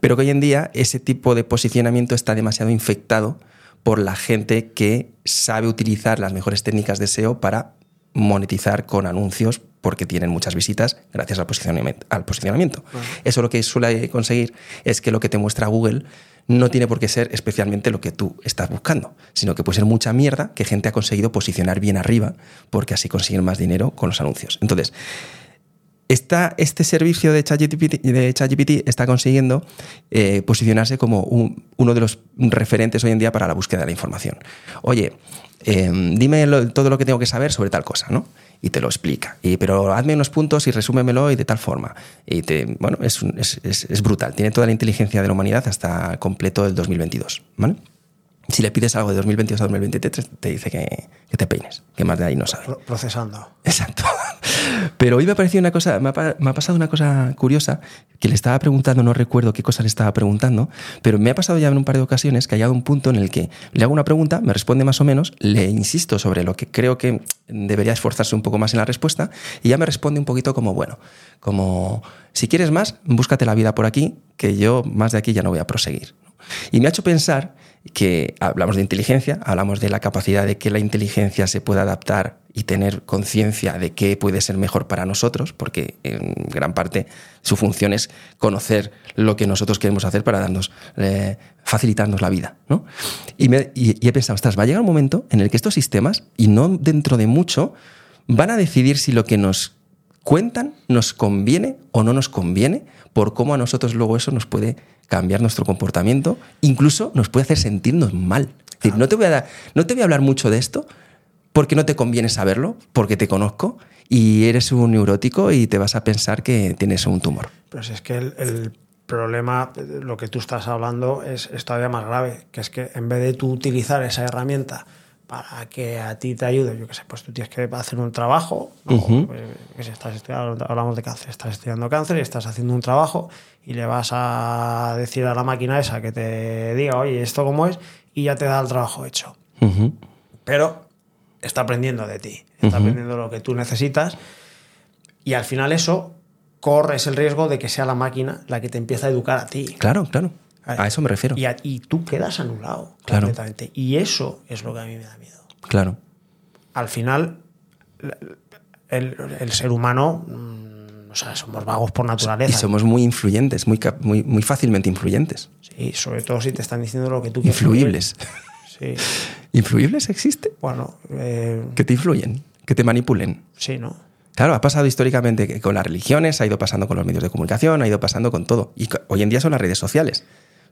pero que hoy en día ese tipo de posicionamiento está demasiado infectado por la gente que sabe utilizar las mejores técnicas de SEO para monetizar con anuncios porque tienen muchas visitas gracias al posicionamiento. Al posicionamiento. Bueno. Eso lo que suele conseguir es que lo que te muestra Google no tiene por qué ser especialmente lo que tú estás buscando, sino que puede ser mucha mierda que gente ha conseguido posicionar bien arriba porque así consiguen más dinero con los anuncios. Entonces, esta, este servicio de ChatGPT, está consiguiendo eh, posicionarse como un, uno de los referentes hoy en día para la búsqueda de la información. Oye, eh, dime todo lo que tengo que saber sobre tal cosa, ¿no? y te lo explica. Pero hazme unos puntos y resúmemelo y de tal forma. Y te, bueno, es, es, es, es, brutal. Tiene toda la inteligencia de la humanidad hasta completo el 2022. ¿vale? Si le pides algo de 2022 a 2023, te dice que, que te peines, que más de ahí no sabe. Procesando. Exacto. Pero hoy me ha parecido una cosa, me ha, me ha, pasado una cosa curiosa que le estaba preguntando, no recuerdo qué cosa le estaba preguntando, pero me ha pasado ya en un par de ocasiones que ha llegado un punto en el que le hago una pregunta, me responde más o menos, le insisto sobre lo que creo que debería esforzarse un poco más en la respuesta y ya me responde un poquito como, bueno, como, si quieres más, búscate la vida por aquí, que yo más de aquí ya no voy a proseguir. Y me ha hecho pensar que hablamos de inteligencia, hablamos de la capacidad de que la inteligencia se pueda adaptar y tener conciencia de qué puede ser mejor para nosotros, porque en gran parte su función es conocer lo que nosotros queremos hacer para darnos, eh, facilitarnos la vida. ¿no? Y, he pensado, ostras, va a llegar un momento en el que estos sistemas, y no dentro de mucho, van a decidir si lo que nos cuentan nos conviene o no nos conviene, por cómo a nosotros luego eso nos puede cambiar nuestro comportamiento, incluso nos puede hacer sentirnos mal. Es decir, no te voy a, dar, no te voy a hablar mucho de esto porque no te conviene saberlo, porque te conozco y eres un neurótico y te vas a pensar que tienes un tumor. Pues es que el, el problema, lo que tú estás hablando, es, es todavía más grave, que es que en vez de tú utilizar esa herramienta para que a ti te ayude, yo qué sé, pues tú tienes que hacer un trabajo, ¿no? uh -huh. que si estás estudiando, hablamos de cáncer, estás estudiando cáncer y estás haciendo un trabajo y le vas a decir a la máquina esa que te diga, oye, ¿esto cómo es? Y ya te da el trabajo hecho. Uh -huh. Pero está aprendiendo de ti, está uh -huh. aprendiendo lo que tú necesitas y al final eso corres el riesgo de que sea la máquina la que te empieza a educar a ti. Claro, claro. A eso me refiero. Y, a, y tú quedas anulado claro. completamente. Y eso es lo que a mí me da miedo. Claro. Al final, el, el ser humano, mmm, o sea, somos vagos por naturaleza. Y somos muy influyentes, muy, muy, muy fácilmente influyentes. Sí, sobre todo si te están diciendo lo que tú quieres. Influibles. Sí. ¿Influibles existe? Bueno. Eh... Que te influyen, que te manipulen. Sí, ¿no? Claro, ha pasado históricamente con las religiones, ha ido pasando con los medios de comunicación, ha ido pasando con todo. Y hoy en día son las redes sociales.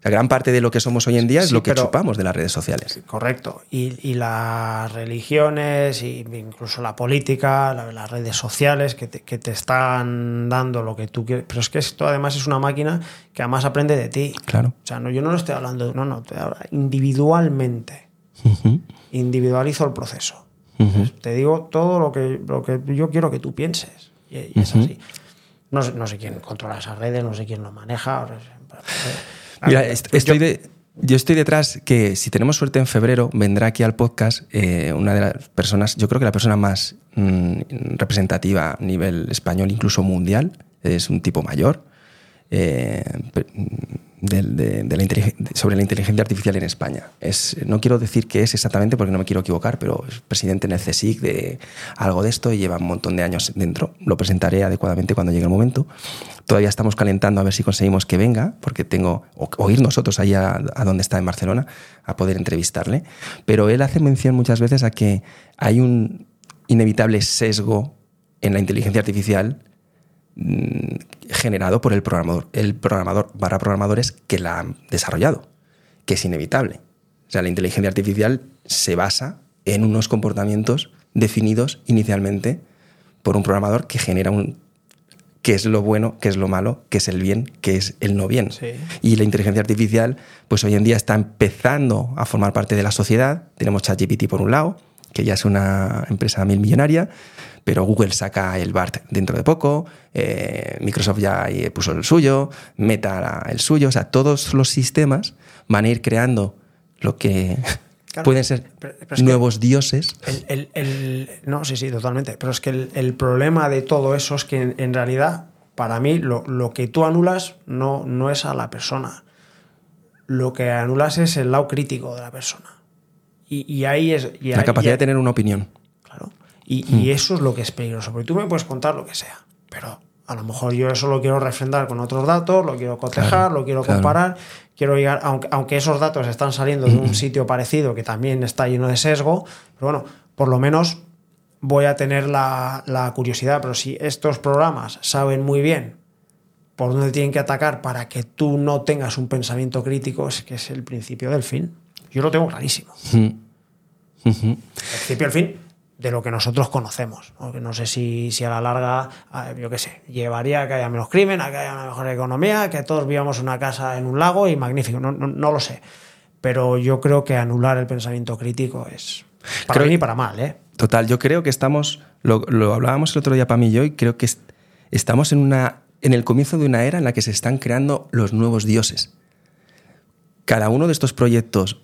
La gran parte de lo que somos hoy en día es sí, lo que chupamos de las redes sociales. Correcto. Y, y, las religiones, y incluso la política, la, las redes sociales que te, que te, están dando lo que tú quieres. Pero es que esto además es una máquina que además aprende de ti. Claro. O sea, no, yo no lo estoy hablando, no, no, te hablo individualmente. Uh -huh. Individualizo el proceso. Uh -huh. Te digo todo lo que, lo que yo quiero que tú pienses. Y, y es uh -huh. así. No, no, sé quién controla esas redes, no sé quién lo maneja. Mira, estoy de, yo estoy detrás que si tenemos suerte en febrero vendrá aquí al podcast eh, una de las personas, yo creo que la persona más mmm, representativa a nivel español, incluso mundial, es un tipo mayor, eh, sobre la inteligencia artificial en España. Es, no quiero decir qué es exactamente porque no me quiero equivocar, pero es presidente en el CSIC de algo de esto y lleva un montón de años dentro. Lo presentaré adecuadamente cuando llegue el momento. Todavía estamos calentando a ver si conseguimos que venga, porque tengo, o, ir nosotros allá a donde está en Barcelona, a poder entrevistarle. Pero él hace mención muchas veces a que hay un inevitable sesgo en la inteligencia artificial generado por el programador, el programador para programadores que la han desarrollado, que es inevitable. O sea, la inteligencia artificial se basa en unos comportamientos definidos inicialmente por un programador que genera un qué es lo bueno, qué es lo malo, qué es el bien, qué es el no bien. Y la inteligencia artificial, pues hoy en día está empezando a formar parte de la sociedad. Tenemos ChatGPT por un lado, que ya es una empresa mil millonaria, pero Google saca el BART dentro de poco, eh, Microsoft ya puso el suyo, Meta el suyo, o sea, todos los sistemas van a ir creando lo que pueden ser nuevos dioses. no, sí, sí, totalmente, pero es que el, problema de todo eso es que en, realidad, para mí, lo, que tú anulas no, no es a la persona, lo que anulas es el lado crítico de la persona. Y, ahí es... la capacidad de tener una opinión. Y, hmm. eso es lo que es peligroso, porque tú me puedes contar lo que sea, pero a lo mejor yo eso lo quiero refrendar con otros datos, lo quiero cotejar, lo quiero comparar, quiero llegar, aunque, aunque esos datos están saliendo de un sitio parecido que también está lleno de sesgo, pero bueno, por lo menos voy a tener la, la curiosidad, pero si estos programas saben muy bien por dónde tienen que atacar para que tú no tengas un pensamiento crítico, es que es el principio del fin. Yo lo tengo clarísimo. Hmm. El principio del fin de lo que nosotros conocemos. No sé si, si a la larga, yo qué sé, llevaría a que haya menos crimen, a que haya una mejor economía, que todos vivamos una casa en un lago y magnífico. No, no, lo sé. Pero yo creo que anular el pensamiento crítico es para creo, bien y para mal. ¿eh? Total, yo creo que estamos, lo, lo hablábamos el otro día para mí y yo, y creo que estamos en, una, en el comienzo de una era en la que se están creando los nuevos dioses. Cada uno de estos proyectos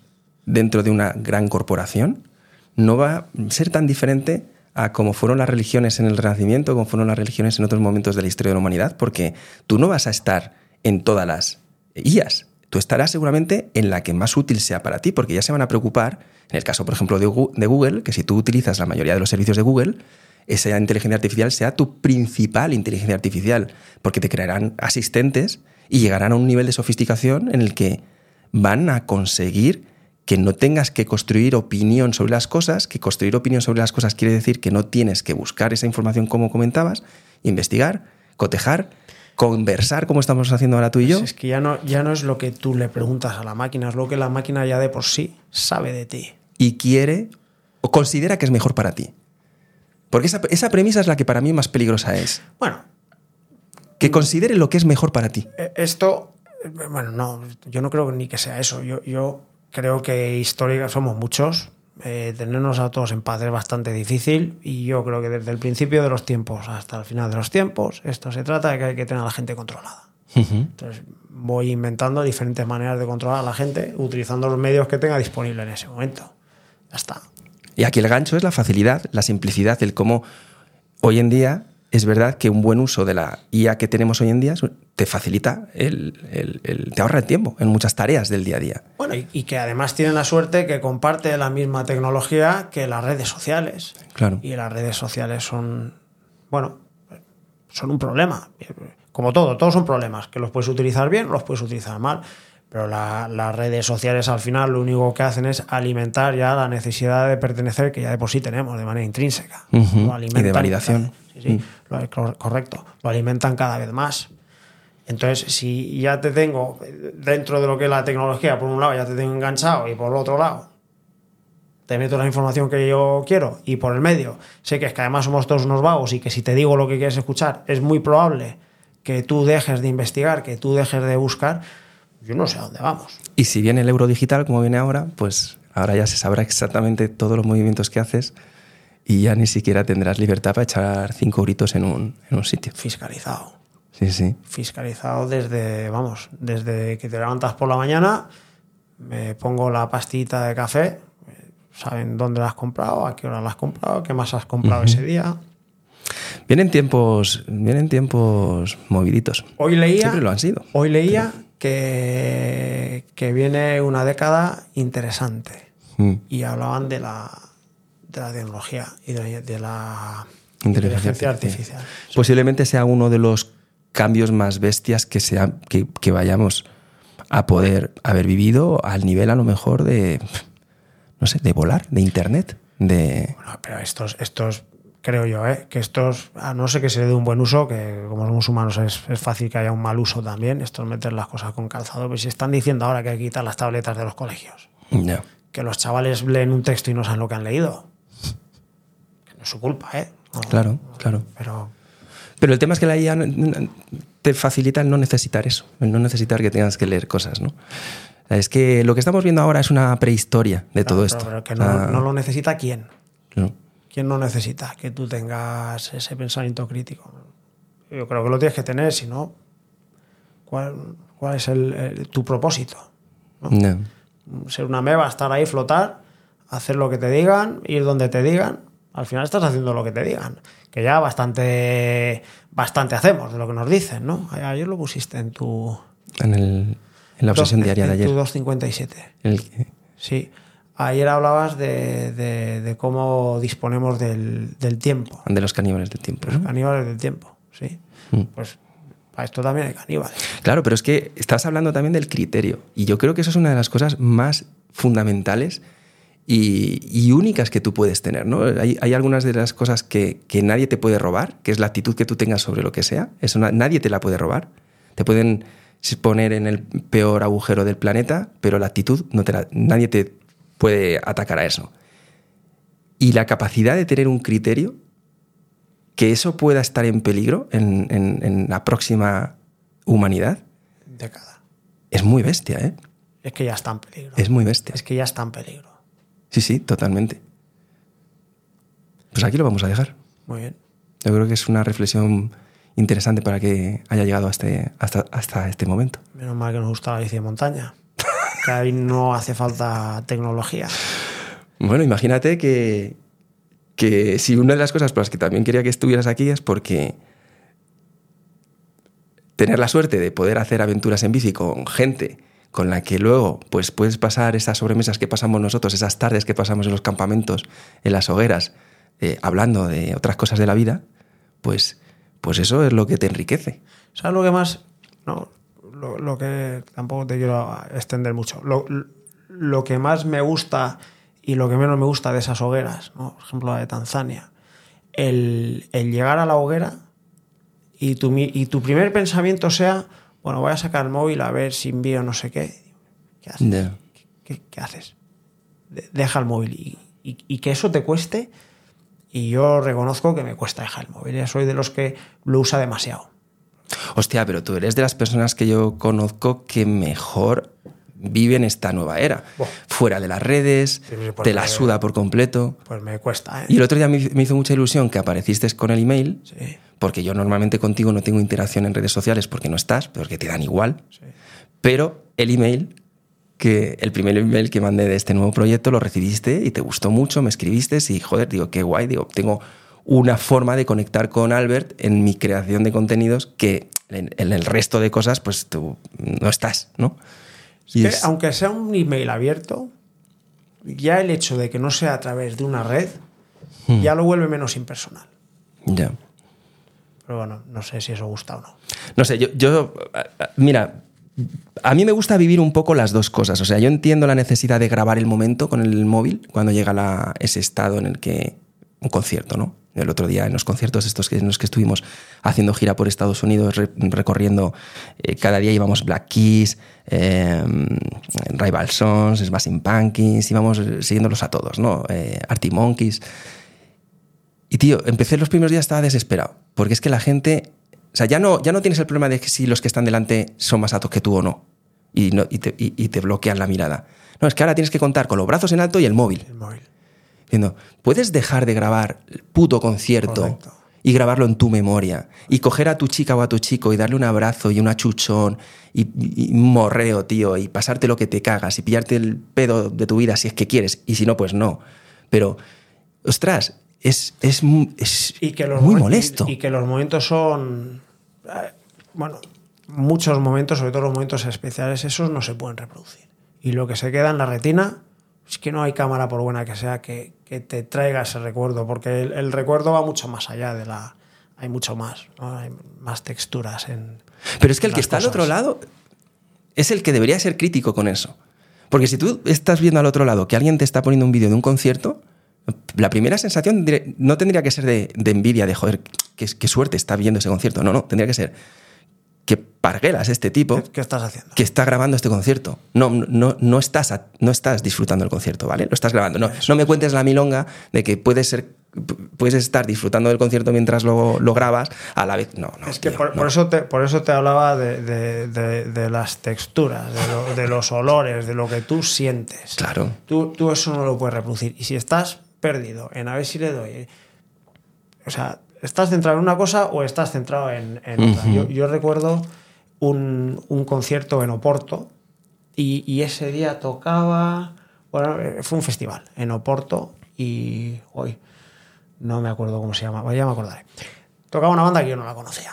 dentro de una gran corporación no va a ser tan diferente a cómo fueron las religiones en el Renacimiento, como fueron las religiones en otros momentos de la historia de la humanidad, porque tú no vas a estar en todas las IAS. Tú estarás seguramente en la que más útil sea para ti, porque ya se van a preocupar, en el caso, por ejemplo, de Google, que si tú utilizas la mayoría de los servicios de Google, esa inteligencia artificial sea tu principal inteligencia artificial, porque te crearán asistentes y llegarán a un nivel de sofisticación en el que van a conseguir que no tengas que construir opinión sobre las cosas, que construir opinión sobre las cosas quiere decir que no tienes que buscar esa información como comentabas, investigar, cotejar, conversar como estamos haciendo ahora tú y yo. es que ya no, ya no es lo que tú le preguntas a la máquina, es lo que la máquina ya de por sí sabe de ti. Y quiere o considera que es mejor para ti. Porque esa, esa premisa es la que para mí más peligrosa es. Bueno. Que considere lo que es mejor para ti. Eh, esto, eh, bueno, no, yo no creo ni que sea eso. Yo, yo creo que histórica somos muchos. Eh, tenernos a todos en paz es bastante difícil y yo creo que desde el principio de los tiempos hasta el final de los tiempos, esto se trata de que hay que tener a la gente controlada. Entonces voy inventando diferentes maneras de controlar a la gente utilizando los medios que tenga disponible en ese momento. Ya está. Y aquí el gancho es la facilidad, la simplicidad, el cómo hoy en día es verdad que un buen uso de la IA que tenemos hoy en día te facilita, el, te ahorra el tiempo en muchas tareas del día a día. Bueno, y, que además tiene la suerte que comparte la misma tecnología que las redes sociales. Claro. Y las redes sociales son, bueno, son un problema. Como todo, todos son problemas, que los puedes utilizar bien los puedes utilizar mal. Pero las redes sociales al final lo único que hacen es alimentar ya la necesidad de pertenecer que ya de por sí tenemos de manera intrínseca. y de validación. Sí, mm. correcto. Lo alimentan cada vez más. Entonces, si ya te tengo dentro de lo que es la tecnología, por un lado ya te tengo enganchado y por el otro lado te meto la información que yo quiero y por el medio sé que es que además somos todos unos vagos y que si te digo lo que quieres escuchar es muy probable que tú dejes de investigar, que tú dejes de buscar, yo no sé a dónde vamos. Y si viene el euro digital como viene ahora, pues ahora ya se sabrá exactamente todos los movimientos que haces y ya ni siquiera tendrás libertad para echar cinco gritos en un, en un sitio. Fiscalizado. Sí, sí. Fiscalizado desde, vamos, desde que te levantas por la mañana, me pongo la pastita de café, saben dónde la has comprado, a qué hora la has comprado, qué más has comprado ese día. Vienen tiempos, vienen tiempos moviditos. Hoy leía, Siempre lo han sido. Hoy leía que, que viene una década interesante. Mm. Y hablaban de la, de la tecnología y de, de la Inteligencia inteligencia artificial. artificial. Posiblemente sea uno de los cambios más bestias que, sea, que, que vayamos a poder haber vivido al nivel a lo mejor de, no sé, de volar, de internet, de... Bueno, pero estos, estos creo yo, ¿eh? que estos, a no ser que se le dé un buen uso, que como somos humanos es, es fácil que haya un mal uso también, esto es meter las cosas con calzado, pero si están diciendo ahora que hay que quitar las tabletas de los colegios, que los chavales leen un texto y no saben lo que han leído, que no es su culpa, ¿eh? No, Claro, claro. Pero Pero el tema es que la IA te facilita el no necesitar eso, el no necesitar que tengas que leer cosas, ¿no? Es que lo que estamos viendo ahora es una prehistoria de todo pero- esto. pero que no, Ah, no lo necesita quién. no. ¿Quién no necesita que tú tengas ese pensamiento crítico? Yo creo que lo tienes que tener, si no, ¿cuál, cuál es el- el- tu propósito? No. ser una meba, estar ahí, flotar, hacer lo que te digan, ir donde te digan. Al final estás haciendo lo que te digan. Que ya bastante, bastante hacemos de lo que nos dicen, ¿no? Ayer lo pusiste en tu. En, el- en la obsesión dos- diaria de en tu ayer. 257. El- Sí. Ayer hablabas de, de- de cómo disponemos del, del tiempo. de los caníbales del tiempo. Los caníbales del tiempo, sí. Mm. Pues para esto también hay caníbales. Claro, pero es que estás hablando también del criterio. Y yo creo que eso es una de las cosas más fundamentales y, y únicas que tú puedes tener. ¿no? Hay, hay algunas de las cosas que, que nadie te puede robar, que es la actitud que tú tengas sobre lo que sea. Eso na- nadie te la puede robar. Te pueden poner en el peor agujero del planeta, pero la actitud no te la- nadie te puede atacar a eso. Y la capacidad de tener un criterio que eso pueda estar en peligro en, en- en la próxima humanidad Década. es muy bestia, ¿eh? Es que ya está en peligro. Es muy bestia. Es que ya está en peligro. Sí, sí, totalmente. Pues aquí lo vamos a dejar. Muy bien. Yo creo que es una reflexión interesante para que haya llegado a este- hasta, hasta este momento. Menos mal que nos gusta la bici de montaña. que ahí no hace falta tecnología. Bueno, imagínate que, que si una de las cosas por las que también quería que estuvieras aquí es porque tener la suerte de poder hacer aventuras en bici con gente con la que luego pues puedes pasar esas sobremesas que pasamos nosotros, esas tardes que pasamos en los campamentos, en las hogueras, eh, hablando de otras cosas de la vida, pues, pues eso es lo que te enriquece. ¿Sabes lo que más? No, lo, lo que tampoco te quiero extender mucho. Lo, lo que más me gusta y lo que menos me gusta de esas hogueras, ¿no? por ejemplo la de Tanzania, el, el llegar a la hoguera y tu, y tu primer pensamiento sea, bueno, voy a sacar el móvil a ver si envío no sé qué. ¿Qué haces? ¿Qué, qué haces? De- Deja el móvil y, y- y que eso te cueste. Y yo reconozco que me cuesta dejar el móvil. Ya soy de los que lo usa demasiado. Hostia, pero tú eres de las personas que yo conozco que mejor viven esta nueva era. Fuera de las redes, Sí, pues te la suda por completo. Pues me cuesta, ¿eh? Y el otro día me me hizo mucha ilusión que apareciste con el email, Sí, porque yo normalmente contigo no tengo interacción en redes sociales porque no estás, porque te dan igual. sí. Pero el email, que el primer email que mandé de este nuevo proyecto lo recibiste y te gustó mucho, me escribiste y joder, digo, qué guay, digo, tengo una forma de conectar con Albert en mi creación de contenidos que en, en el resto de cosas pues tú no estás, ¿no? Y Que es- aunque sea un email abierto, ya el hecho de que no sea a través de una red Hmm. ya lo vuelve menos impersonal. ya. Pero bueno, no sé si eso gusta o no. No sé, yo, a- a- mira, a mí me gusta vivir un poco las dos cosas. O sea, yo entiendo la necesidad de grabar el momento con el móvil cuando llega ese estado en el que un concierto, ¿no? El otro día en los conciertos estos que, en los que estuvimos haciendo gira por Estados Unidos, re- recorriendo, eh, cada día íbamos Black Keys, eh, Rival Sons, Smashing Pumpkins, íbamos eh, siguiéndolos a todos, ¿no? Eh, Arctic Monkeys. Tío, empecé los primeros días, estaba desesperado. Porque es que la gente. O sea, ya no, ya no tienes el problema de que si los que están delante son más altos que tú o no. Y, no, y, te, y- y te bloquean la mirada. No, es que ahora tienes que contar con los brazos en alto y el móvil. El móvil. Diciendo, puedes dejar de grabar el puto concierto Correcto. y grabarlo en tu memoria. Y coger a tu chica o a tu chico y darle un abrazo y un achuchón y, y- morreo, tío, y pasarte lo que te cagas y pillarte el pedo de tu vida si es que quieres. Y si no, pues no. Pero, ostras, es, es, es Y que los muy molesto. Y, y que los momentos son. eh, Bueno, muchos momentos, sobre todo los momentos especiales, esos no se pueden reproducir. Y lo que se queda en la retina es que no hay cámara, por buena que sea, que, que te traiga ese recuerdo, porque el, el, recuerdo va mucho más allá de la... Hay mucho más, ¿no? hay más texturas en... Pero es que el que está cosas. al otro lado es el que debería ser crítico con eso. Porque si tú estás viendo al otro lado que alguien te está poniendo un vídeo de un concierto, la primera sensación no tendría que ser de, de envidia, de joder, qué, qué, suerte está viendo ese concierto. No, no, tendría que ser que parguelas este tipo. ¿Qué, estás haciendo? Que está grabando este concierto. No, no, no, estás, a, no estás disfrutando el concierto, ¿vale? Lo estás grabando. No, no me cuentes la milonga de que puedes ser puedes estar disfrutando del concierto mientras lo, lo grabas a la vez. No, no. Es que tío, por, no. por, eso te, por eso te hablaba de, de, de, de las texturas, lo, de, los olores, de lo que tú sientes. Claro. Tú, tú, eso no lo puedes reproducir. Y si estás perdido en a ver si le doy. O sea, ¿estás centrado en una cosa o estás centrado en, en uh -huh. otra? Yo, yo recuerdo un, un, concierto en Oporto y, y, ese día tocaba. Bueno, fue un festival en Oporto y hoy no me acuerdo cómo se llama, ya me acordaré. Tocaba una banda que yo no la conocía.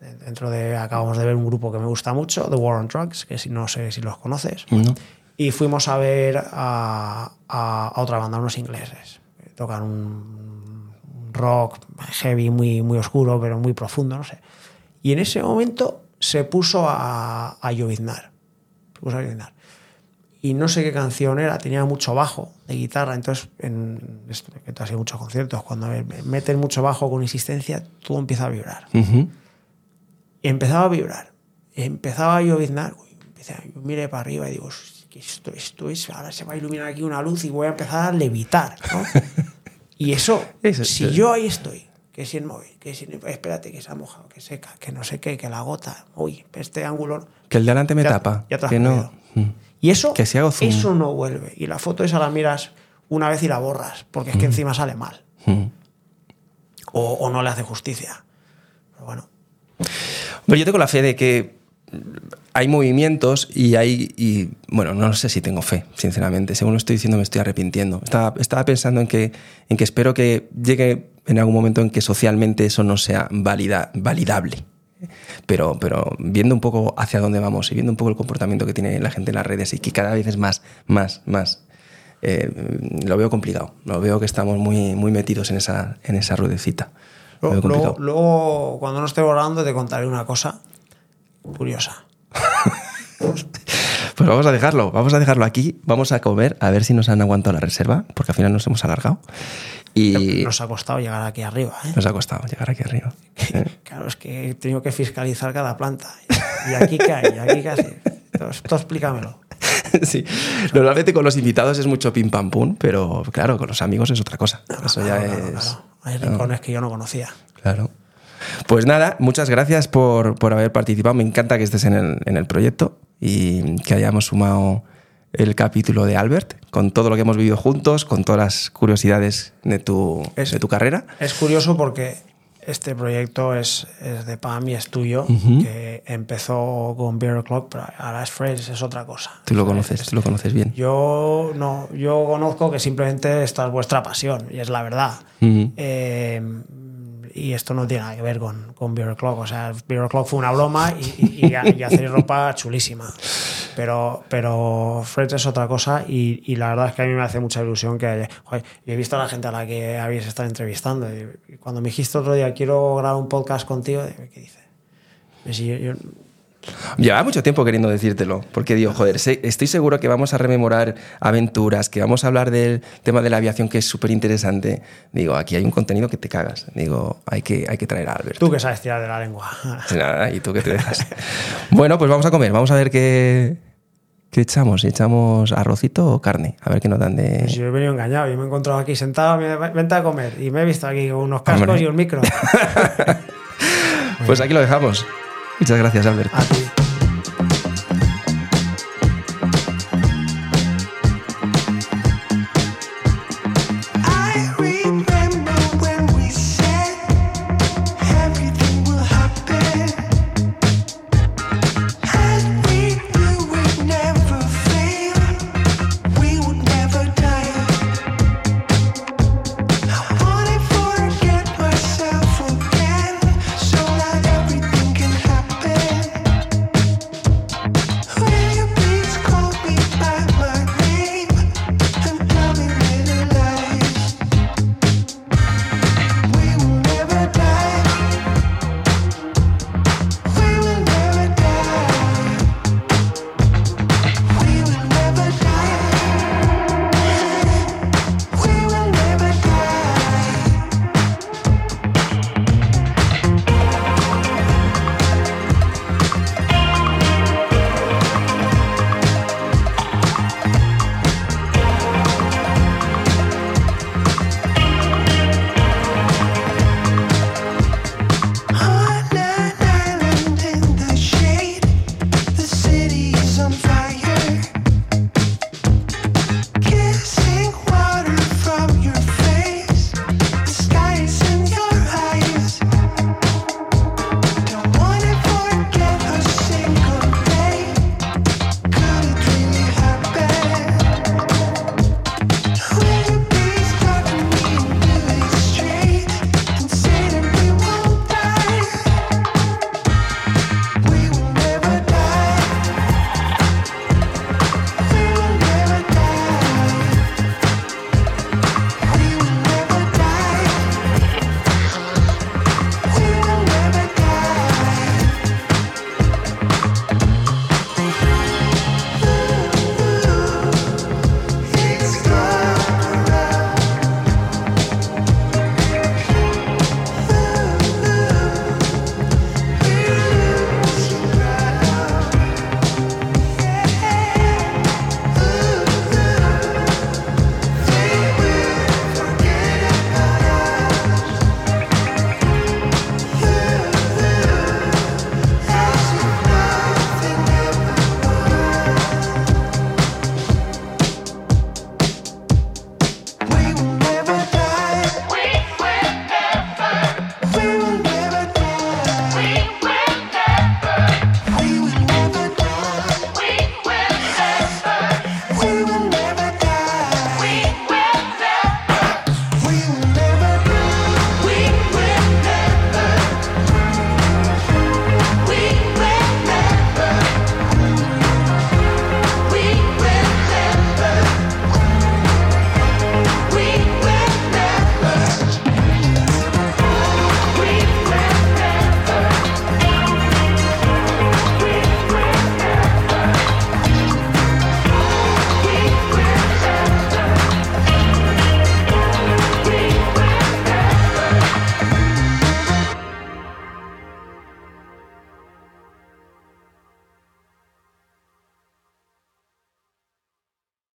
Dentro de, acabamos de ver un grupo que me gusta mucho, The War on Drugs, que si, no sé si los conoces. No. Y fuimos a ver a, a, a, otra banda, unos ingleses. Tocan un rock heavy muy, muy oscuro, pero muy profundo, no sé. Y en ese momento se puso a, a lloviznar. Se puso a lloviznar y no sé qué canción era, tenía mucho bajo de guitarra, entonces, en, que tú has ido muchos conciertos, cuando meten mucho bajo con insistencia, todo empieza a vibrar. Uh -huh. Y empezaba a vibrar, empezaba a lloviznar, yo miré para arriba y digo, esto, esto es, ahora se va a iluminar aquí una luz y voy a empezar a levitar, ¿no? y eso, eso si yo ahí estoy, que si el móvil, que si espérate que se ha mojado, que seca, que no sé qué, que la gota, uy, este ángulo... Que el de delante me ya, tapa, ya que no... Y eso, que si hago eso no vuelve. Y la foto esa la miras una vez y la borras, porque es que mm. encima sale mal. Mm. O, o, no le hace justicia. Pero bueno. Pero yo tengo la fe de que hay movimientos y hay. Y, bueno, no sé si tengo fe, sinceramente. Según lo estoy diciendo, me estoy arrepintiendo. Estaba, estaba pensando en que, en que espero que llegue en algún momento en que socialmente eso no sea valida, validable. Pero, pero viendo un poco hacia dónde vamos y viendo un poco el comportamiento que tiene la gente en las redes y que cada vez es más, más, más, eh, lo veo complicado. Lo veo que estamos muy, muy metidos en esa, en esa ruedecita. Luego, luego, luego, cuando no esté volando, te contaré una cosa curiosa. Pues vamos a dejarlo, vamos a dejarlo aquí. Vamos a comer a ver si nos han aguantado la reserva, porque al final nos hemos alargado. Y nos ha costado llegar aquí arriba. ¿eh? Nos ha costado llegar aquí arriba. ¿eh? Claro, es que he tenido que fiscalizar cada planta. ¿Y aquí hay? ¿Y aquí qué hace? Esto explícamelo. Sí, normalmente con los invitados es mucho pim pam pum, pero claro, con los amigos es otra cosa. No, Eso claro, ya claro, es. Claro. Hay rincones que yo no conocía. Claro. Pues nada, muchas gracias por, por haber participado. Me encanta que estés en el, en el proyecto y que hayamos sumado el capítulo de Albert, con todo lo que hemos vivido juntos, con todas las curiosidades de tu, es, de tu carrera. Es curioso porque este proyecto es, es de Pam y es tuyo, uh -huh. que empezó con Beer Clock, pero ahora es Fresh, es otra cosa. Tú lo conoces, tú lo conoces bien. Yo no, yo conozco que simplemente esta es vuestra pasión, y es la verdad. Uh -huh. eh, y esto no tiene nada que ver con, con Beer Clock. O sea, Beer Clock fue una broma y, y, hacer ropa chulísima. Pero, pero Fred es otra cosa y, la verdad es que a mí me hace mucha ilusión que joder, yo he visto a la gente a la que habéis estado entrevistando cuando me dijiste otro día quiero grabar un podcast contigo, ¿qué dices? Si yo, yo, Llevaba mucho tiempo queriendo decírtelo, porque digo, joder, estoy seguro que vamos a rememorar aventuras, que vamos a hablar del tema de la aviación que es súper interesante. Digo, aquí hay un contenido que te cagas. Digo, hay que, hay que traer a Albert. Tú que sabes tirar de la lengua. Nada, y tú que te dejas. bueno, pues vamos a comer, vamos a ver qué, ¿Qué echamos? ¿Echamos arrocito o carne? A ver qué nos dan de. Pues yo he venido engañado. Yo me he encontrado aquí sentado, me vente a comer. Y me he visto aquí con unos cascos Hombre. y un micro. pues aquí lo dejamos. Muchas gracias, Albert.